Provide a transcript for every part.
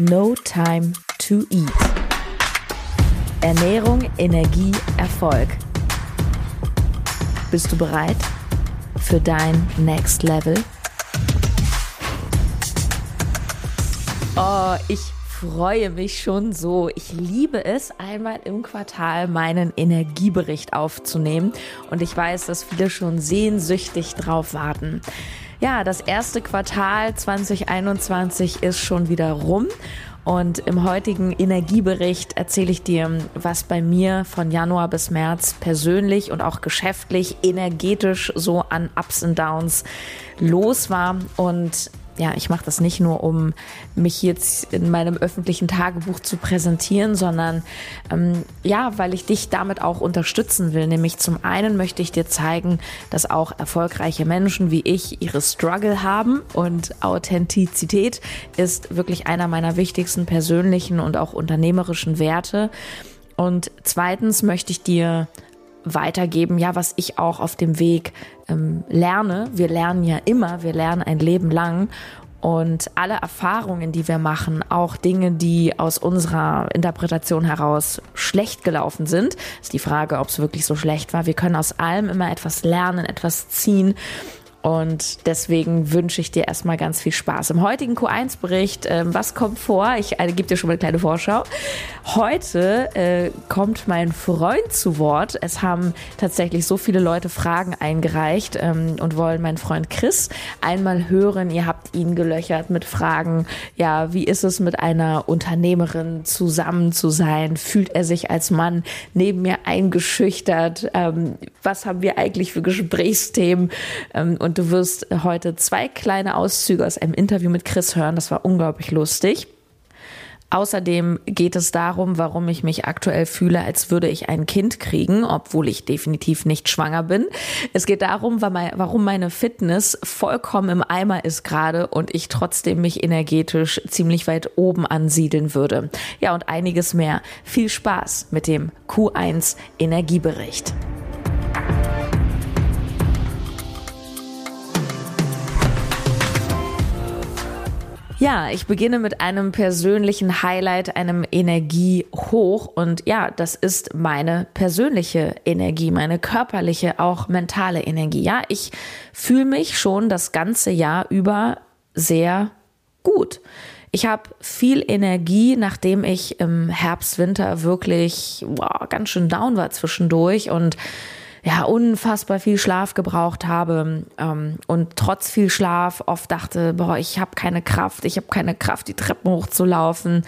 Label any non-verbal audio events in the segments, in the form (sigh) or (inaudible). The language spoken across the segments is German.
No Time to Eat. Ernährung, Energie, Erfolg. Bist du bereit für dein Next Level? Oh, ich freue mich schon so. Ich liebe es, einmal im Quartal meinen Energiebericht aufzunehmen. Und ich weiß, dass viele schon sehnsüchtig drauf warten. Ja, das erste Quartal 2021 ist schon wieder rum. Und im heutigen Energiebericht erzähle ich dir, was bei mir von Januar bis März persönlich und auch geschäftlich energetisch so an Ups und Downs los war. Und ja, ich mache das nicht nur, um mich jetzt in meinem öffentlichen Tagebuch zu präsentieren, sondern ähm, ja, weil ich dich damit auch unterstützen will. Nämlich zum einen möchte ich dir zeigen, dass auch erfolgreiche Menschen wie ich ihre Struggle haben und Authentizität ist wirklich einer meiner wichtigsten persönlichen und auch unternehmerischen Werte. Und zweitens möchte ich dir weitergeben, ja, was ich auch auf dem Weg ähm, lerne. Wir lernen ja immer, wir lernen ein Leben lang. Und alle Erfahrungen, die wir machen, auch Dinge, die aus unserer Interpretation heraus schlecht gelaufen sind, ist die Frage, ob es wirklich so schlecht war. Wir können aus allem immer etwas lernen, etwas ziehen. Und deswegen wünsche ich dir erstmal ganz viel Spaß. Im heutigen Q1-Bericht, äh, was kommt vor? Ich äh, gebe dir schon mal eine kleine Vorschau. Heute äh, kommt mein Freund zu Wort. Es haben tatsächlich so viele Leute Fragen eingereicht ähm, und wollen meinen Freund Chris einmal hören. Ihr habt ihn gelöchert mit Fragen. Ja, wie ist es mit einer Unternehmerin zusammen zu sein? Fühlt er sich als Mann neben mir eingeschüchtert? Ähm, was haben wir eigentlich für Gesprächsthemen? Ähm, und du wirst heute zwei kleine Auszüge aus einem Interview mit Chris hören. Das war unglaublich lustig. Außerdem geht es darum, warum ich mich aktuell fühle, als würde ich ein Kind kriegen, obwohl ich definitiv nicht schwanger bin. Es geht darum, warum meine Fitness vollkommen im Eimer ist gerade und ich trotzdem mich energetisch ziemlich weit oben ansiedeln würde. Ja, und einiges mehr. Viel Spaß mit dem Q1 Energiebericht. Ja, ich beginne mit einem persönlichen Highlight, einem Energiehoch. Und ja, das ist meine persönliche Energie, meine körperliche, auch mentale Energie. Ja, ich fühle mich schon das ganze Jahr über sehr gut. Ich habe viel Energie, nachdem ich im Herbst, Winter wirklich wow, ganz schön down war zwischendurch und ja, unfassbar viel Schlaf gebraucht habe ähm, und trotz viel Schlaf oft dachte, boah, ich habe keine Kraft, ich habe keine Kraft, die Treppen hochzulaufen.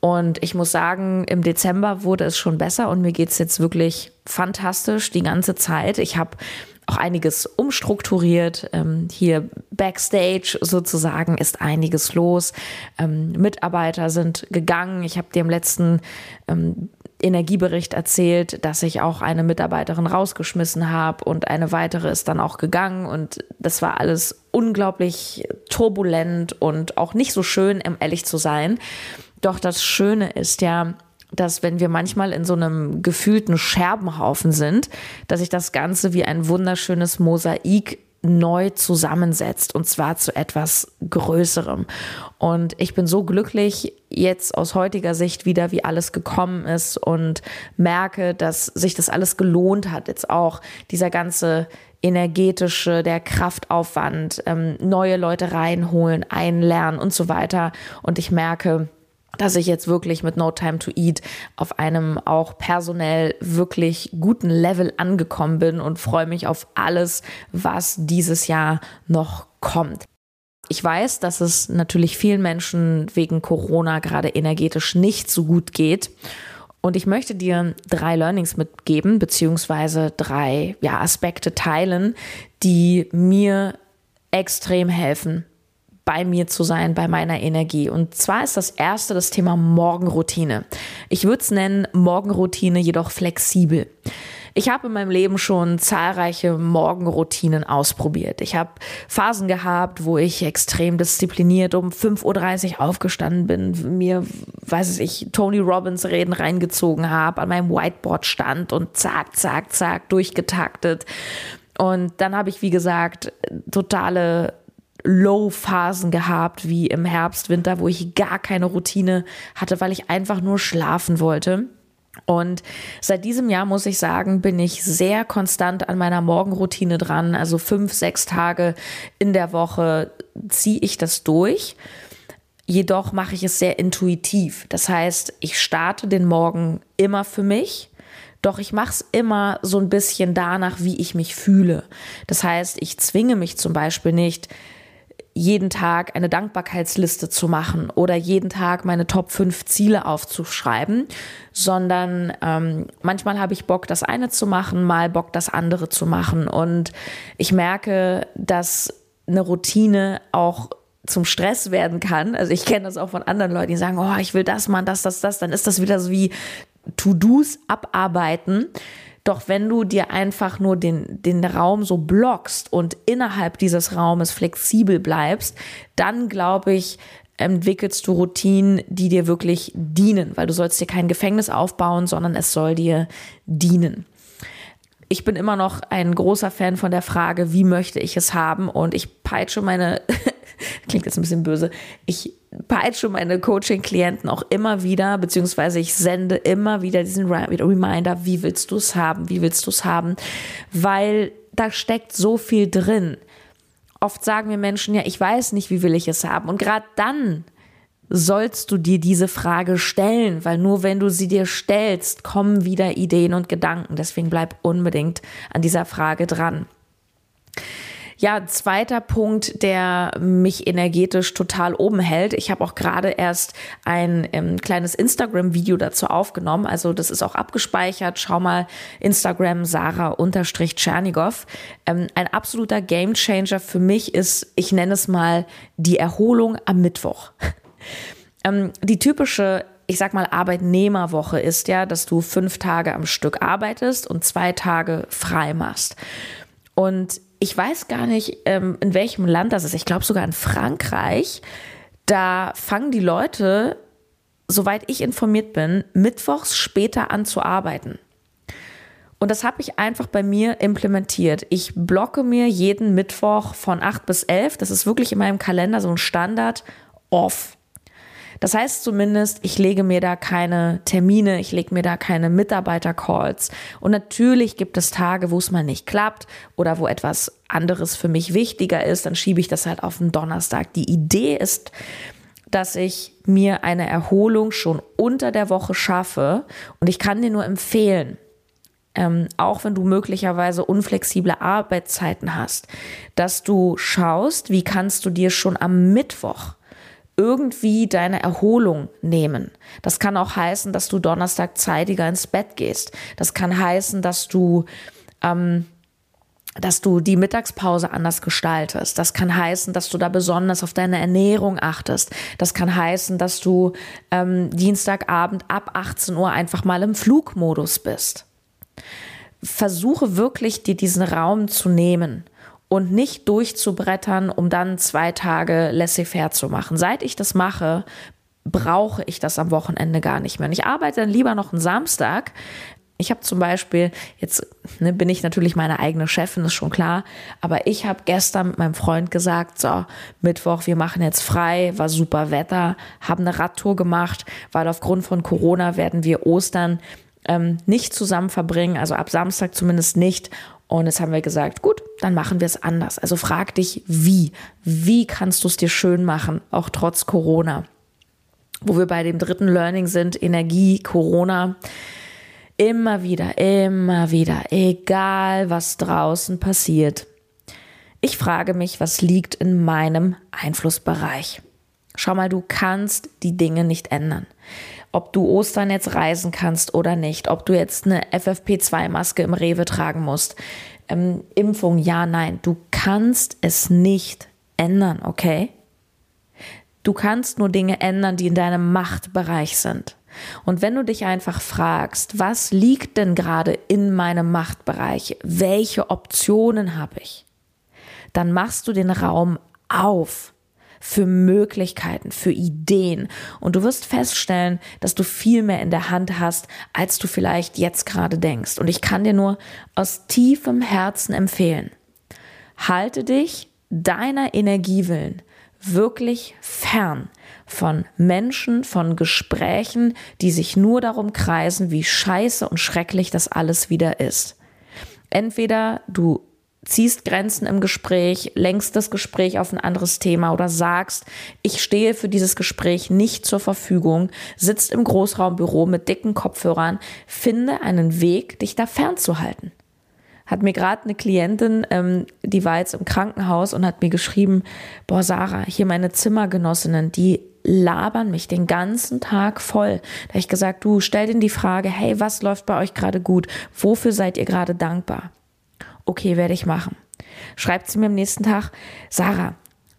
Und ich muss sagen, im Dezember wurde es schon besser und mir geht's jetzt wirklich fantastisch die ganze Zeit. Ich habe auch einiges umstrukturiert. Ähm, hier backstage sozusagen ist einiges los. Ähm, Mitarbeiter sind gegangen. Ich habe dir im letzten ähm, Energiebericht erzählt, dass ich auch eine Mitarbeiterin rausgeschmissen habe und eine weitere ist dann auch gegangen und das war alles unglaublich turbulent und auch nicht so schön, um ehrlich zu sein. Doch das Schöne ist ja, dass wenn wir manchmal in so einem gefühlten Scherbenhaufen sind, dass sich das Ganze wie ein wunderschönes Mosaik neu zusammensetzt und zwar zu etwas Größerem. Und ich bin so glücklich jetzt aus heutiger Sicht wieder, wie alles gekommen ist und merke, dass sich das alles gelohnt hat. Jetzt auch dieser ganze energetische, der Kraftaufwand, ähm, neue Leute reinholen, einlernen und so weiter. Und ich merke, dass ich jetzt wirklich mit No Time to Eat auf einem auch personell wirklich guten Level angekommen bin und freue mich auf alles, was dieses Jahr noch kommt. Ich weiß, dass es natürlich vielen Menschen wegen Corona gerade energetisch nicht so gut geht. Und ich möchte dir drei Learnings mitgeben, beziehungsweise drei ja, Aspekte teilen, die mir extrem helfen, bei mir zu sein, bei meiner Energie. Und zwar ist das erste das Thema Morgenroutine. Ich würde es nennen Morgenroutine, jedoch flexibel. Ich habe in meinem Leben schon zahlreiche Morgenroutinen ausprobiert. Ich habe Phasen gehabt, wo ich extrem diszipliniert um 5.30 Uhr aufgestanden bin, mir, weiß ich, Tony Robbins Reden reingezogen habe, an meinem Whiteboard stand und zack, zack, zack, durchgetaktet. Und dann habe ich, wie gesagt, totale Low-Phasen gehabt, wie im Herbst, Winter, wo ich gar keine Routine hatte, weil ich einfach nur schlafen wollte. Und seit diesem Jahr muss ich sagen, bin ich sehr konstant an meiner Morgenroutine dran. Also fünf, sechs Tage in der Woche ziehe ich das durch. Jedoch mache ich es sehr intuitiv. Das heißt, ich starte den Morgen immer für mich. Doch ich mache es immer so ein bisschen danach, wie ich mich fühle. Das heißt, ich zwinge mich zum Beispiel nicht, jeden Tag eine Dankbarkeitsliste zu machen oder jeden Tag meine Top 5 Ziele aufzuschreiben, sondern ähm, manchmal habe ich Bock, das eine zu machen, mal Bock, das andere zu machen. Und ich merke, dass eine Routine auch zum Stress werden kann. Also ich kenne das auch von anderen Leuten, die sagen, oh, ich will das machen, das, das, das. Dann ist das wieder so wie To-Dos abarbeiten. Doch wenn du dir einfach nur den, den Raum so blockst und innerhalb dieses Raumes flexibel bleibst, dann glaube ich, entwickelst du Routinen, die dir wirklich dienen, weil du sollst dir kein Gefängnis aufbauen, sondern es soll dir dienen. Ich bin immer noch ein großer Fan von der Frage, wie möchte ich es haben? Und ich peitsche meine, (laughs) klingt jetzt ein bisschen böse, ich peitsche meine Coaching-Klienten auch immer wieder, beziehungsweise ich sende immer wieder diesen Reminder, wie willst du es haben, wie willst du es haben, weil da steckt so viel drin. Oft sagen wir Menschen, ja, ich weiß nicht, wie will ich es haben. Und gerade dann sollst du dir diese Frage stellen, weil nur wenn du sie dir stellst, kommen wieder Ideen und Gedanken. Deswegen bleib unbedingt an dieser Frage dran. Ja, zweiter Punkt, der mich energetisch total oben hält. Ich habe auch gerade erst ein ähm, kleines Instagram-Video dazu aufgenommen. Also das ist auch abgespeichert. Schau mal Instagram Sarah-Tschernigow. Ähm, ein absoluter Gamechanger für mich ist, ich nenne es mal die Erholung am Mittwoch. (laughs) ähm, die typische ich sag mal, Arbeitnehmerwoche ist ja, dass du fünf Tage am Stück arbeitest und zwei Tage frei machst. Und ich weiß gar nicht, ähm, in welchem Land das ist. Ich glaube sogar in Frankreich. Da fangen die Leute, soweit ich informiert bin, mittwochs später an zu arbeiten. Und das habe ich einfach bei mir implementiert. Ich blocke mir jeden Mittwoch von 8 bis 11, das ist wirklich in meinem Kalender so ein Standard, off. Das heißt zumindest, ich lege mir da keine Termine, ich lege mir da keine Mitarbeiter-Calls. Und natürlich gibt es Tage, wo es mal nicht klappt oder wo etwas anderes für mich wichtiger ist, dann schiebe ich das halt auf den Donnerstag. Die Idee ist, dass ich mir eine Erholung schon unter der Woche schaffe und ich kann dir nur empfehlen, ähm, auch wenn du möglicherweise unflexible Arbeitszeiten hast, dass du schaust, wie kannst du dir schon am Mittwoch irgendwie deine Erholung nehmen. Das kann auch heißen, dass du Donnerstag zeitiger ins Bett gehst. Das kann heißen, dass du ähm, dass du die Mittagspause anders gestaltest. Das kann heißen, dass du da besonders auf deine Ernährung achtest. Das kann heißen, dass du ähm, Dienstagabend ab 18 Uhr einfach mal im Flugmodus bist. Versuche wirklich, dir diesen Raum zu nehmen und nicht durchzubrettern, um dann zwei Tage laissez-faire zu machen. Seit ich das mache, brauche ich das am Wochenende gar nicht mehr. Und ich arbeite dann lieber noch einen Samstag. Ich habe zum Beispiel, jetzt ne, bin ich natürlich meine eigene Chefin, ist schon klar, aber ich habe gestern mit meinem Freund gesagt, so, Mittwoch, wir machen jetzt frei, war super Wetter, haben eine Radtour gemacht, weil aufgrund von Corona werden wir Ostern ähm, nicht zusammen verbringen, also ab Samstag zumindest nicht. Und jetzt haben wir gesagt, gut, dann machen wir es anders. Also frag dich, wie? Wie kannst du es dir schön machen, auch trotz Corona? Wo wir bei dem dritten Learning sind, Energie, Corona. Immer wieder, immer wieder, egal was draußen passiert. Ich frage mich, was liegt in meinem Einflussbereich? Schau mal, du kannst die Dinge nicht ändern ob du Ostern jetzt reisen kannst oder nicht, ob du jetzt eine FFP2-Maske im Rewe tragen musst. Ähm, Impfung, ja, nein. Du kannst es nicht ändern, okay? Du kannst nur Dinge ändern, die in deinem Machtbereich sind. Und wenn du dich einfach fragst, was liegt denn gerade in meinem Machtbereich? Welche Optionen habe ich? Dann machst du den Raum auf für Möglichkeiten, für Ideen. Und du wirst feststellen, dass du viel mehr in der Hand hast, als du vielleicht jetzt gerade denkst. Und ich kann dir nur aus tiefem Herzen empfehlen, halte dich deiner Energie willen wirklich fern von Menschen, von Gesprächen, die sich nur darum kreisen, wie scheiße und schrecklich das alles wieder ist. Entweder du ziehst Grenzen im Gespräch, lenkst das Gespräch auf ein anderes Thema oder sagst, ich stehe für dieses Gespräch nicht zur Verfügung, sitzt im Großraumbüro mit dicken Kopfhörern, finde einen Weg, dich da fernzuhalten hat mir gerade eine Klientin, ähm, die war jetzt im Krankenhaus und hat mir geschrieben, boah Sarah, hier meine Zimmergenossinnen, die labern mich den ganzen Tag voll. Da habe ich gesagt, du stell denen die Frage, hey, was läuft bei euch gerade gut? Wofür seid ihr gerade dankbar? Okay, werde ich machen. Schreibt sie mir am nächsten Tag, Sarah,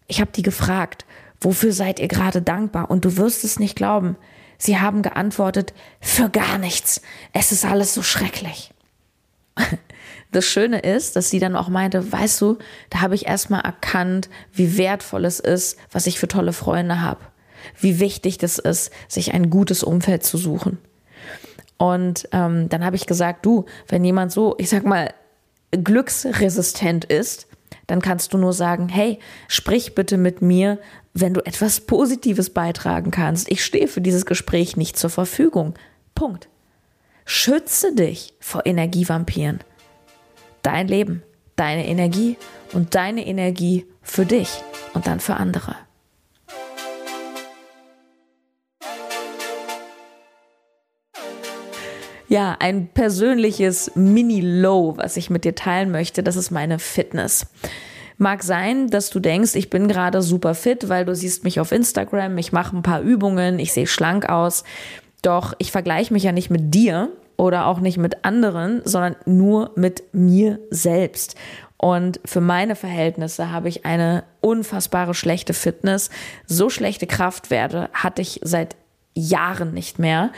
ich habe die gefragt, wofür seid ihr gerade dankbar? Und du wirst es nicht glauben. Sie haben geantwortet, für gar nichts. Es ist alles so schrecklich. (laughs) Das Schöne ist, dass sie dann auch meinte, weißt du, da habe ich erstmal erkannt, wie wertvoll es ist, was ich für tolle Freunde habe. Wie wichtig das ist, sich ein gutes Umfeld zu suchen. Und ähm, dann habe ich gesagt, du, wenn jemand so, ich sag mal, glücksresistent ist, dann kannst du nur sagen, hey, sprich bitte mit mir, wenn du etwas Positives beitragen kannst. Ich stehe für dieses Gespräch nicht zur Verfügung. Punkt. Schütze dich vor Energievampiren dein Leben, deine Energie und deine Energie für dich und dann für andere. Ja, ein persönliches Mini-Low, was ich mit dir teilen möchte, das ist meine Fitness. Mag sein, dass du denkst, ich bin gerade super fit, weil du siehst mich auf Instagram, ich mache ein paar Übungen, ich sehe schlank aus. Doch ich vergleiche mich ja nicht mit dir, oder auch nicht mit anderen, sondern nur mit mir selbst. Und für meine Verhältnisse habe ich eine unfassbare schlechte Fitness. So schlechte Kraftwerte hatte ich seit Jahren nicht mehr.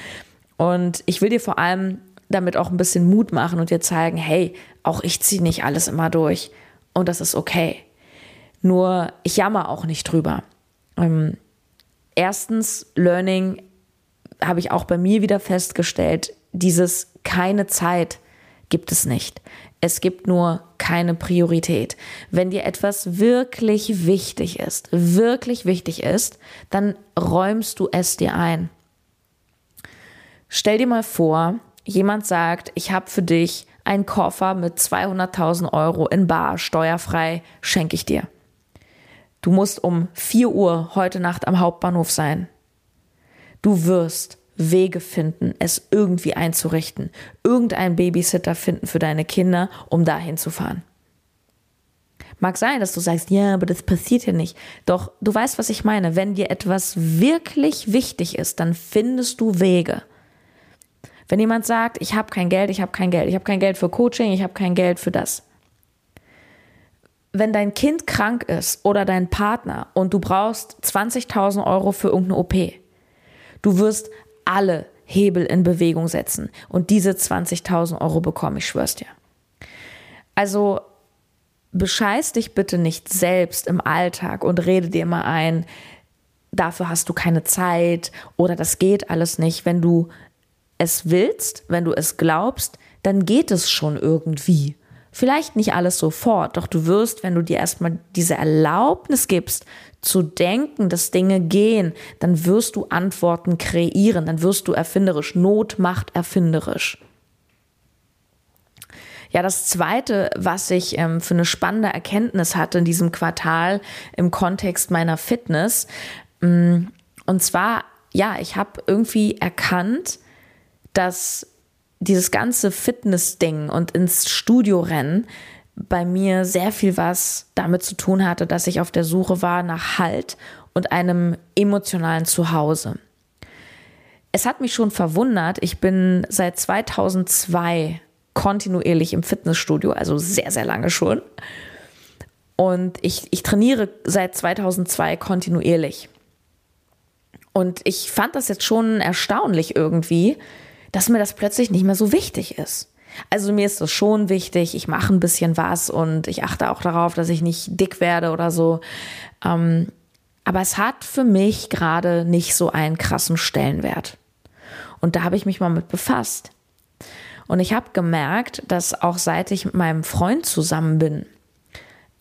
Und ich will dir vor allem damit auch ein bisschen Mut machen und dir zeigen, hey, auch ich ziehe nicht alles immer durch. Und das ist okay. Nur ich jammer auch nicht drüber. Ähm, erstens, Learning habe ich auch bei mir wieder festgestellt, dieses keine Zeit gibt es nicht. Es gibt nur keine Priorität. Wenn dir etwas wirklich wichtig ist, wirklich wichtig ist, dann räumst du es dir ein. Stell dir mal vor, jemand sagt, ich habe für dich einen Koffer mit 200.000 Euro in Bar, steuerfrei, schenke ich dir. Du musst um 4 Uhr heute Nacht am Hauptbahnhof sein. Du wirst Wege finden, es irgendwie einzurichten, irgendeinen Babysitter finden für deine Kinder, um dahin zu fahren. Mag sein, dass du sagst, ja, aber das passiert ja nicht. Doch du weißt, was ich meine. Wenn dir etwas wirklich wichtig ist, dann findest du Wege. Wenn jemand sagt, ich habe kein Geld, ich habe kein Geld, ich habe kein Geld für Coaching, ich habe kein Geld für das. Wenn dein Kind krank ist oder dein Partner und du brauchst 20.000 Euro für irgendeine OP, du wirst alle Hebel in Bewegung setzen und diese 20.000 Euro bekomme, ich schwör's dir. Also bescheiß dich bitte nicht selbst im Alltag und rede dir mal ein, dafür hast du keine Zeit oder das geht alles nicht. Wenn du es willst, wenn du es glaubst, dann geht es schon irgendwie. Vielleicht nicht alles sofort, doch du wirst, wenn du dir erstmal diese Erlaubnis gibst, zu denken, dass Dinge gehen, dann wirst du Antworten kreieren, dann wirst du erfinderisch. Not macht erfinderisch. Ja, das Zweite, was ich ähm, für eine spannende Erkenntnis hatte in diesem Quartal im Kontext meiner Fitness, ähm, und zwar, ja, ich habe irgendwie erkannt, dass dieses ganze Fitness-Ding und ins Studio rennen bei mir sehr viel was damit zu tun hatte, dass ich auf der Suche war nach Halt und einem emotionalen Zuhause. Es hat mich schon verwundert, ich bin seit 2002 kontinuierlich im Fitnessstudio, also sehr, sehr lange schon. Und ich, ich trainiere seit 2002 kontinuierlich. Und ich fand das jetzt schon erstaunlich irgendwie, dass mir das plötzlich nicht mehr so wichtig ist. Also mir ist das schon wichtig, ich mache ein bisschen was und ich achte auch darauf, dass ich nicht dick werde oder so. Ähm, aber es hat für mich gerade nicht so einen krassen Stellenwert. Und da habe ich mich mal mit befasst. Und ich habe gemerkt, dass auch seit ich mit meinem Freund zusammen bin,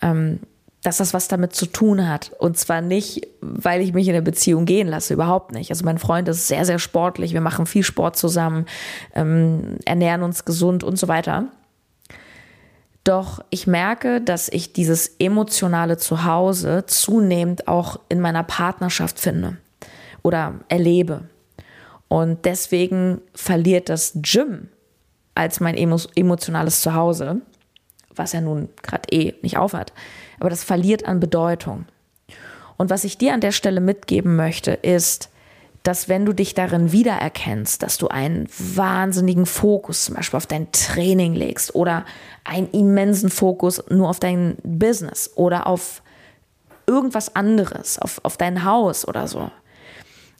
ähm, dass das was damit zu tun hat. Und zwar nicht, weil ich mich in der Beziehung gehen lasse, überhaupt nicht. Also mein Freund ist sehr, sehr sportlich, wir machen viel Sport zusammen, ähm, ernähren uns gesund und so weiter. Doch ich merke, dass ich dieses emotionale Zuhause zunehmend auch in meiner Partnerschaft finde oder erlebe. Und deswegen verliert das Gym als mein emotionales Zuhause, was er nun gerade eh nicht aufhat, aber das verliert an Bedeutung. Und was ich dir an der Stelle mitgeben möchte, ist, dass wenn du dich darin wiedererkennst, dass du einen wahnsinnigen Fokus zum Beispiel auf dein Training legst oder einen immensen Fokus nur auf dein Business oder auf irgendwas anderes, auf, auf dein Haus oder so,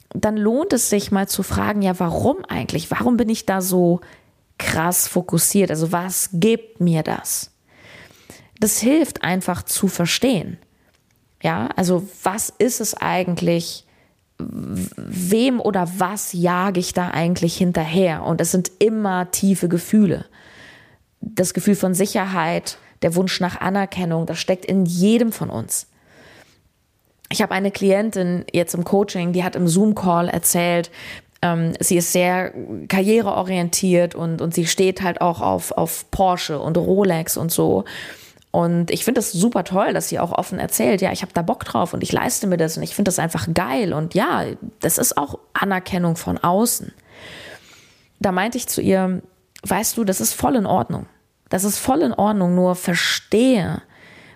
dann lohnt es sich mal zu fragen, ja, warum eigentlich? Warum bin ich da so krass fokussiert? Also was gibt mir das? Das hilft einfach zu verstehen. Ja, also was ist es eigentlich? Wem oder was jage ich da eigentlich hinterher? Und es sind immer tiefe Gefühle. Das Gefühl von Sicherheit, der Wunsch nach Anerkennung, das steckt in jedem von uns ich habe eine Klientin jetzt im Coaching, die hat im Zoom-Call erzählt, ähm, sie ist sehr karriereorientiert und, und sie steht halt auch auf, auf Porsche und Rolex und so. Und ich finde das super toll, dass sie auch offen erzählt, ja, ich habe da Bock drauf und ich leiste mir das und ich finde das einfach geil. Und ja, das ist auch Anerkennung von außen. Da meinte ich zu ihr, weißt du, das ist voll in Ordnung. Das ist voll in Ordnung, nur verstehe,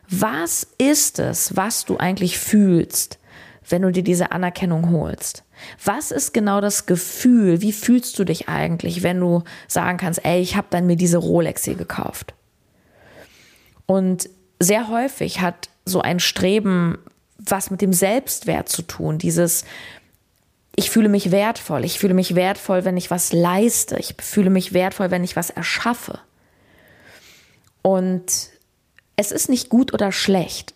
was ist es, was du eigentlich fühlst, wenn du dir diese Anerkennung holst? Was ist genau das Gefühl? Wie fühlst du dich eigentlich, wenn du sagen kannst, ey, ich habe dann mir diese Rolex hier gekauft? Und sehr häufig hat so ein Streben was mit dem Selbstwert zu tun, dieses ich fühle mich wertvoll, ich fühle mich wertvoll, wenn ich was leiste, ich fühle mich wertvoll, wenn ich was erschaffe. Und es ist nicht gut oder schlecht.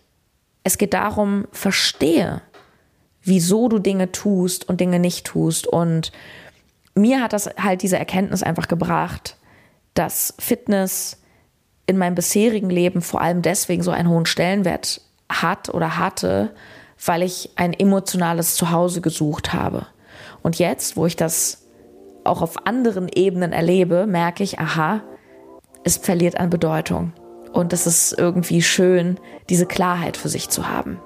Es geht darum, verstehe, wieso du Dinge tust und Dinge nicht tust. Und mir hat das halt diese Erkenntnis einfach gebracht, dass Fitness in meinem bisherigen Leben vor allem deswegen so einen hohen Stellenwert hat oder hatte, weil ich ein emotionales Zuhause gesucht habe. Und jetzt, wo ich das auch auf anderen Ebenen erlebe, merke ich, aha, es verliert an Bedeutung. Und es ist irgendwie schön, diese Klarheit für sich zu haben.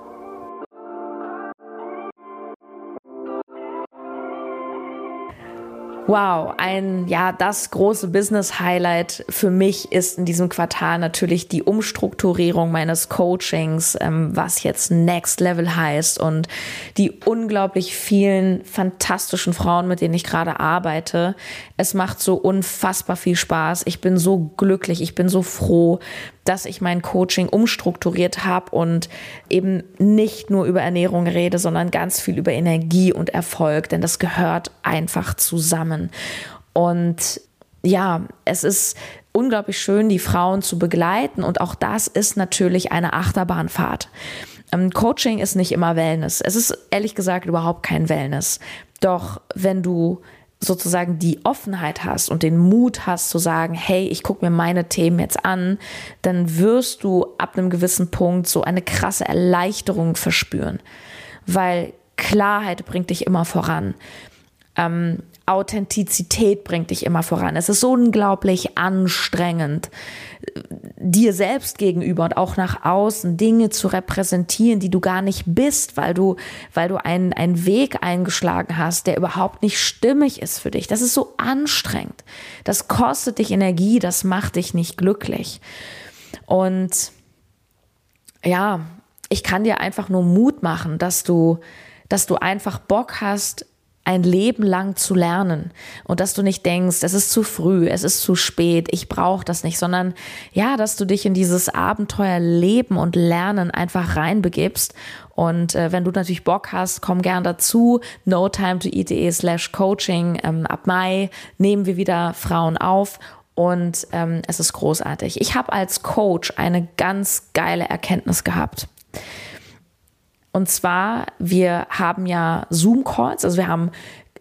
Wow, ein, ja, das große Business-Highlight für mich ist in diesem Quartal natürlich die Umstrukturierung meines Coachings, ähm, was jetzt Next Level heißt und die unglaublich vielen fantastischen Frauen, mit denen ich gerade arbeite. Es macht so unfassbar viel Spaß. Ich bin so glücklich, ich bin so froh, dass ich mein Coaching umstrukturiert habe und eben nicht nur über Ernährung rede, sondern ganz viel über Energie und Erfolg, denn das gehört einfach zusammen. Und ja, es ist unglaublich schön, die Frauen zu begleiten und auch das ist natürlich eine Achterbahnfahrt. Ähm, Coaching ist nicht immer Wellness. Es ist ehrlich gesagt überhaupt kein Wellness. Doch wenn du sozusagen die Offenheit hast und den Mut hast zu sagen, hey, ich gucke mir meine Themen jetzt an, dann wirst du ab einem gewissen Punkt so eine krasse Erleichterung verspüren, weil Klarheit bringt dich immer voran. Ähm, Authentizität bringt dich immer voran. Es ist so unglaublich anstrengend, dir selbst gegenüber und auch nach außen Dinge zu repräsentieren, die du gar nicht bist, weil du, weil du einen, einen Weg eingeschlagen hast, der überhaupt nicht stimmig ist für dich. Das ist so anstrengend. Das kostet dich Energie, das macht dich nicht glücklich. Und ja, ich kann dir einfach nur Mut machen, dass du, dass du einfach Bock hast, ein Leben lang zu lernen und dass du nicht denkst, es ist zu früh, es ist zu spät, ich brauche das nicht, sondern ja, dass du dich in dieses Abenteuer Leben und Lernen einfach reinbegibst und äh, wenn du natürlich Bock hast, komm gern dazu. No time to eat.de slash coaching. Ähm, ab Mai nehmen wir wieder Frauen auf und ähm, es ist großartig. Ich habe als Coach eine ganz geile Erkenntnis gehabt. Und zwar, wir haben ja Zoom-Calls, also wir haben,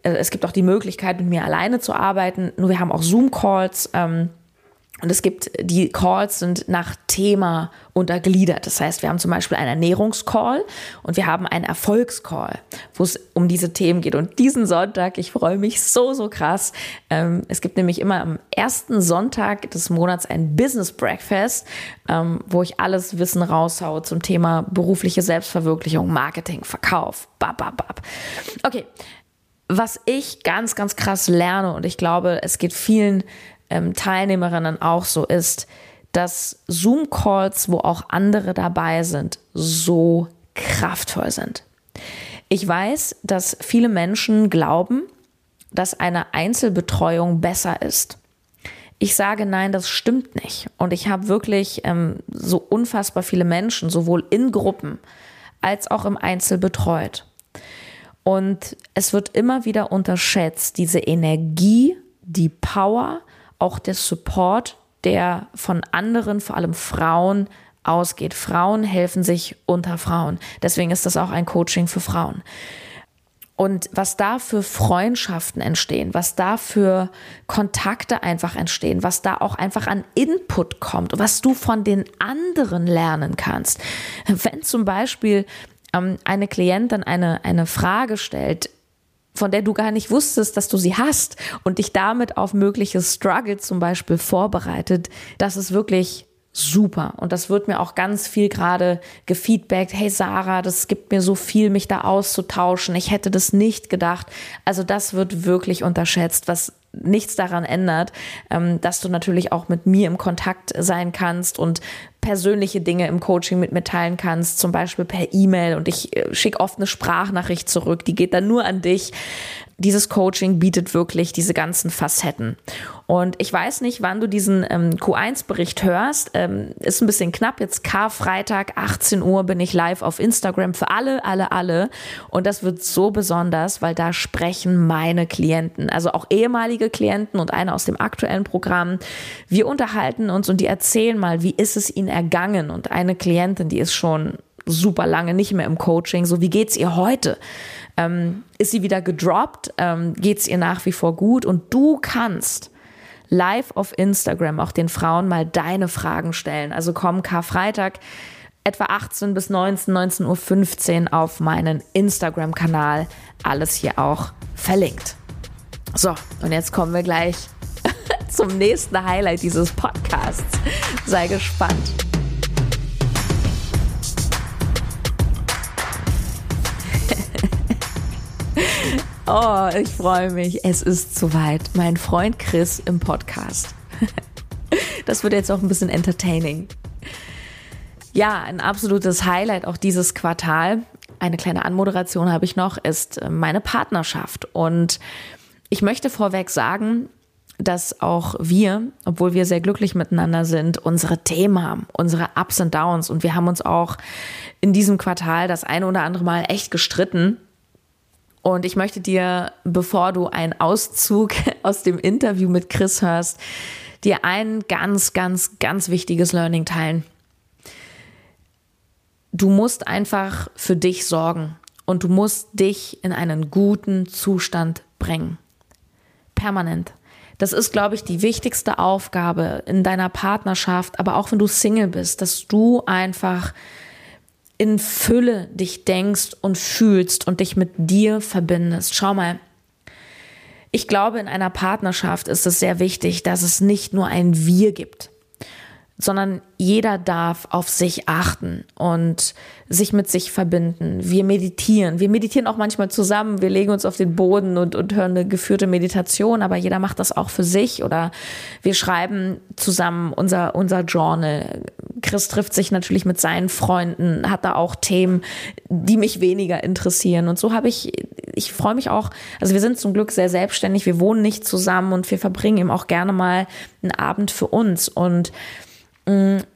äh, es gibt auch die Möglichkeit, mit mir alleine zu arbeiten, nur wir haben auch Zoom-Calls. Ähm, Und es gibt, die Calls sind nach Thema untergliedert. Das heißt, wir haben zum Beispiel einen Ernährungscall und wir haben einen Erfolgscall, wo es um diese Themen geht. Und diesen Sonntag, ich freue mich so, so krass. Ähm, es gibt nämlich immer am ersten Sonntag des Monats ein Business Breakfast, ähm, wo ich alles Wissen raushaue zum Thema berufliche Selbstverwirklichung, Marketing, Verkauf. Bab, bab, bab. Okay. Was ich ganz, ganz krass lerne und ich glaube, es geht vielen ähm, Teilnehmerinnen auch so ist, dass Zoom-Calls, wo auch andere dabei sind, so kraftvoll sind. Ich weiß, dass viele Menschen glauben, dass eine Einzelbetreuung besser ist. Ich sage nein, das stimmt nicht. Und ich habe wirklich ähm, so unfassbar viele Menschen, sowohl in Gruppen als auch im Einzel betreut. Und es wird immer wieder unterschätzt, diese Energie, die Power, auch der Support, der von anderen, vor allem Frauen, ausgeht. Frauen helfen sich unter Frauen. Deswegen ist das auch ein Coaching für Frauen. Und was da für Freundschaften entstehen, was da für Kontakte einfach entstehen, was da auch einfach an Input kommt, was du von den anderen lernen kannst. Wenn zum Beispiel ähm, eine Klientin eine, eine Frage stellt, von der du gar nicht wusstest, dass du sie hast und dich damit auf mögliche Struggles zum Beispiel vorbereitet, das ist wirklich super. Und das wird mir auch ganz viel gerade gefeedbackt. Hey Sarah, das gibt mir so viel, mich da auszutauschen. Ich hätte das nicht gedacht. Also das wird wirklich unterschätzt, was nichts daran ändert, ähm, dass du natürlich auch mit mir im Kontakt sein kannst und persönliche Dinge im Coaching mit mir teilen kannst, zum Beispiel per E-Mail und ich äh, schicke oft eine Sprachnachricht zurück, die geht dann nur an dich. Dieses Coaching bietet wirklich diese ganzen Facetten. Und ich weiß nicht, wann du diesen ähm, Q1-Bericht hörst. Ähm, ist ein bisschen knapp. Jetzt Karfreitag, 18 Uhr bin ich live auf Instagram für alle, alle, alle. Und das wird so besonders, weil da sprechen meine Klienten, also auch ehemalige Klienten und eine aus dem aktuellen Programm. Wir unterhalten uns und die erzählen mal, wie ist es ihnen ergangen. Und eine Klientin, die ist schon super lange nicht mehr im Coaching. So, wie geht's ihr heute? Ähm, ist sie wieder gedroppt? Ähm, geht's ihr nach wie vor gut? Und du kannst live auf Instagram auch den Frauen mal deine Fragen stellen. Also komm Karfreitag etwa 18 bis 19, 19.15 Uhr auf meinen Instagram-Kanal. Alles hier auch verlinkt. So, und jetzt kommen wir gleich (laughs) zum nächsten Highlight dieses Podcasts. Sei gespannt. Oh, ich freue mich. Es ist soweit. Mein Freund Chris im Podcast. (laughs) Das wird jetzt auch ein bisschen entertaining. Ja, ein absolutes Highlight auch dieses Quartal. Eine kleine Anmoderation habe ich noch, ist meine Partnerschaft. Und ich möchte vorweg sagen, dass auch wir, obwohl wir sehr glücklich miteinander sind, unsere Themen haben, unsere Ups und Downs. Und wir haben uns auch in diesem Quartal das eine oder andere Mal echt gestritten. Und ich möchte dir, bevor du einen Auszug (laughs) aus dem Interview mit Chris hörst, dir ein ganz, ganz, ganz wichtiges Learning teilen. Du musst einfach für dich sorgen und du musst dich in einen guten Zustand bringen. Permanent. Das ist, glaube ich, die wichtigste Aufgabe in deiner Partnerschaft, aber auch wenn du Single bist, dass du einfach in Fülle dich denkst und fühlst und dich mit dir verbindest. Schau mal, ich glaube, in einer Partnerschaft ist es sehr wichtig, dass es nicht nur ein Wir gibt sondern jeder darf auf sich achten und sich mit sich verbinden. Wir meditieren. Wir meditieren auch manchmal zusammen. Wir legen uns auf den Boden und, und hören eine geführte Meditation, aber jeder macht das auch für sich oder wir schreiben zusammen unser, unser Journal. Chris trifft sich natürlich mit seinen Freunden, hat da auch Themen, die mich weniger interessieren. Und so habe ich, ich freue mich auch, also wir sind zum Glück sehr selbstständig, wir wohnen nicht zusammen und wir verbringen eben auch gerne mal einen Abend für uns und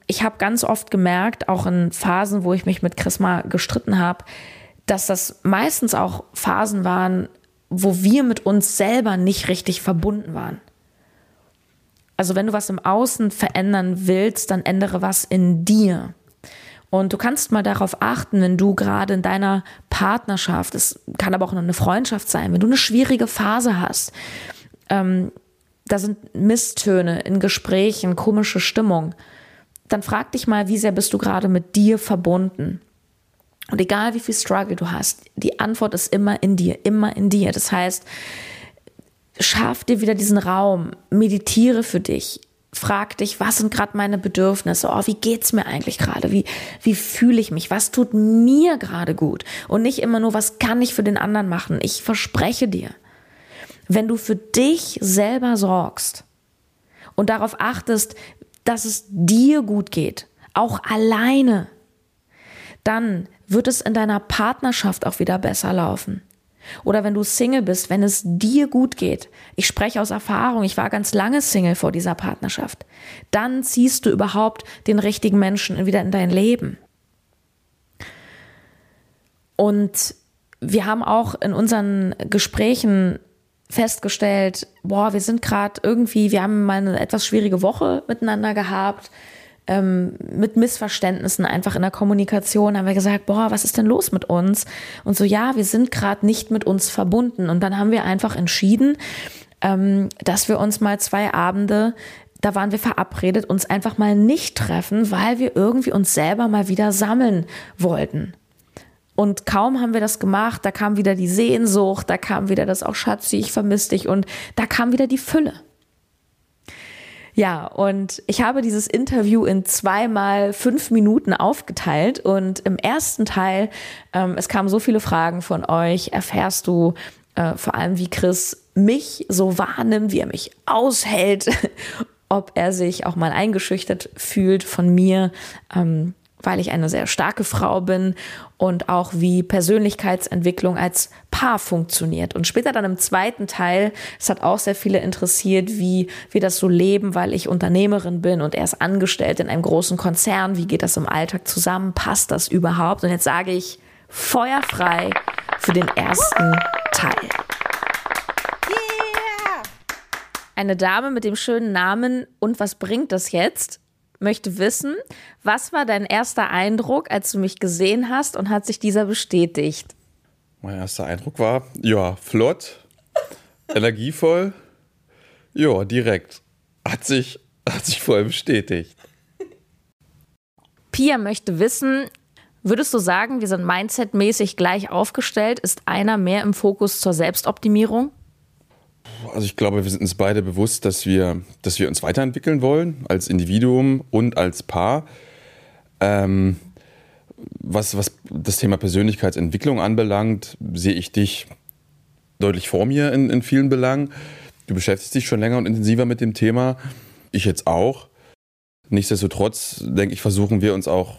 ich habe ganz oft gemerkt, auch in Phasen, wo ich mich mit Chrisma gestritten habe, dass das meistens auch Phasen waren, wo wir mit uns selber nicht richtig verbunden waren. Also wenn du was im Außen verändern willst, dann ändere was in dir. Und du kannst mal darauf achten, wenn du gerade in deiner Partnerschaft, es kann aber auch eine Freundschaft sein, wenn du eine schwierige Phase hast, ähm, da sind Misstöne in Gesprächen, komische Stimmung, dann frag dich mal, wie sehr bist du gerade mit dir verbunden? Und egal wie viel Struggle du hast, die Antwort ist immer in dir, immer in dir. Das heißt, schaff dir wieder diesen Raum, meditiere für dich, frag dich, was sind gerade meine Bedürfnisse? Oh, wie geht's mir eigentlich gerade? Wie, wie fühle ich mich? Was tut mir gerade gut? Und nicht immer nur, was kann ich für den anderen machen? Ich verspreche dir, wenn du für dich selber sorgst und darauf achtest, dass es dir gut geht, auch alleine, dann wird es in deiner Partnerschaft auch wieder besser laufen. Oder wenn du Single bist, wenn es dir gut geht, ich spreche aus Erfahrung, ich war ganz lange Single vor dieser Partnerschaft, dann ziehst du überhaupt den richtigen Menschen wieder in dein Leben. Und wir haben auch in unseren Gesprächen festgestellt, boah, wir sind gerade irgendwie, wir haben mal eine etwas schwierige Woche miteinander gehabt ähm, mit Missverständnissen einfach in der Kommunikation haben wir gesagt, boah, was ist denn los mit uns? Und so, ja, wir sind gerade nicht mit uns verbunden. Und dann haben wir einfach entschieden, ähm, dass wir uns mal zwei Abende da waren wir verabredet, uns einfach mal nicht treffen, weil wir irgendwie uns selber mal wieder sammeln wollten. Und kaum haben wir das gemacht, da kam wieder die Sehnsucht, da kam wieder das auch Schatzi, ich vermisse dich und da kam wieder die Fülle. Ja, und ich habe dieses Interview in zweimal fünf Minuten aufgeteilt und im ersten Teil, ähm, es kamen so viele Fragen von euch, erfährst du äh, vor allem, wie Chris mich so wahrnimmt, wie er mich aushält, (laughs) ob er sich auch mal eingeschüchtert fühlt von mir. Ähm, weil ich eine sehr starke Frau bin und auch wie Persönlichkeitsentwicklung als Paar funktioniert. Und später dann im zweiten Teil, es hat auch sehr viele interessiert, wie wir das so leben, weil ich Unternehmerin bin und er ist angestellt in einem großen Konzern. Wie geht das im Alltag zusammen? Passt das überhaupt? Und jetzt sage ich feuerfrei für den ersten Teil. Eine Dame mit dem schönen Namen und was bringt das jetzt? Möchte wissen, was war dein erster Eindruck, als du mich gesehen hast und hat sich dieser bestätigt? Mein erster Eindruck war, ja, flott, energievoll, ja, direkt. Hat sich, hat sich voll bestätigt. Pia möchte wissen, würdest du sagen, wir sind mindsetmäßig gleich aufgestellt? Ist einer mehr im Fokus zur Selbstoptimierung? Also ich glaube, wir sind uns beide bewusst, dass wir, dass wir uns weiterentwickeln wollen, als Individuum und als Paar. Ähm, was, was das Thema Persönlichkeitsentwicklung anbelangt, sehe ich dich deutlich vor mir in, in vielen Belangen. Du beschäftigst dich schon länger und intensiver mit dem Thema. Ich jetzt auch. Nichtsdestotrotz, denke ich, versuchen wir uns auch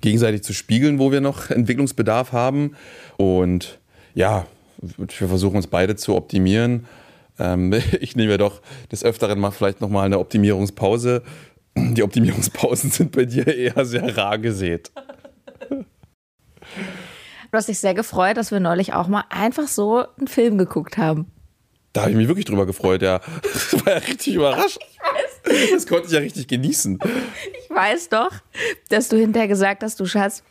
gegenseitig zu spiegeln, wo wir noch Entwicklungsbedarf haben. Und ja, wir versuchen uns beide zu optimieren. Ähm, (laughs) ich nehme ja doch des Öfteren mal vielleicht nochmal eine Optimierungspause. Die Optimierungspausen sind bei dir eher sehr rar gesät. Du hast dich sehr gefreut, dass wir neulich auch mal einfach so einen Film geguckt haben. Da habe ich mich wirklich drüber gefreut, ja. Das war ja richtig überrascht. Ich weiß. Das konnte ich ja richtig genießen. Ich weiß doch, dass du hinterher gesagt hast, du Schatz,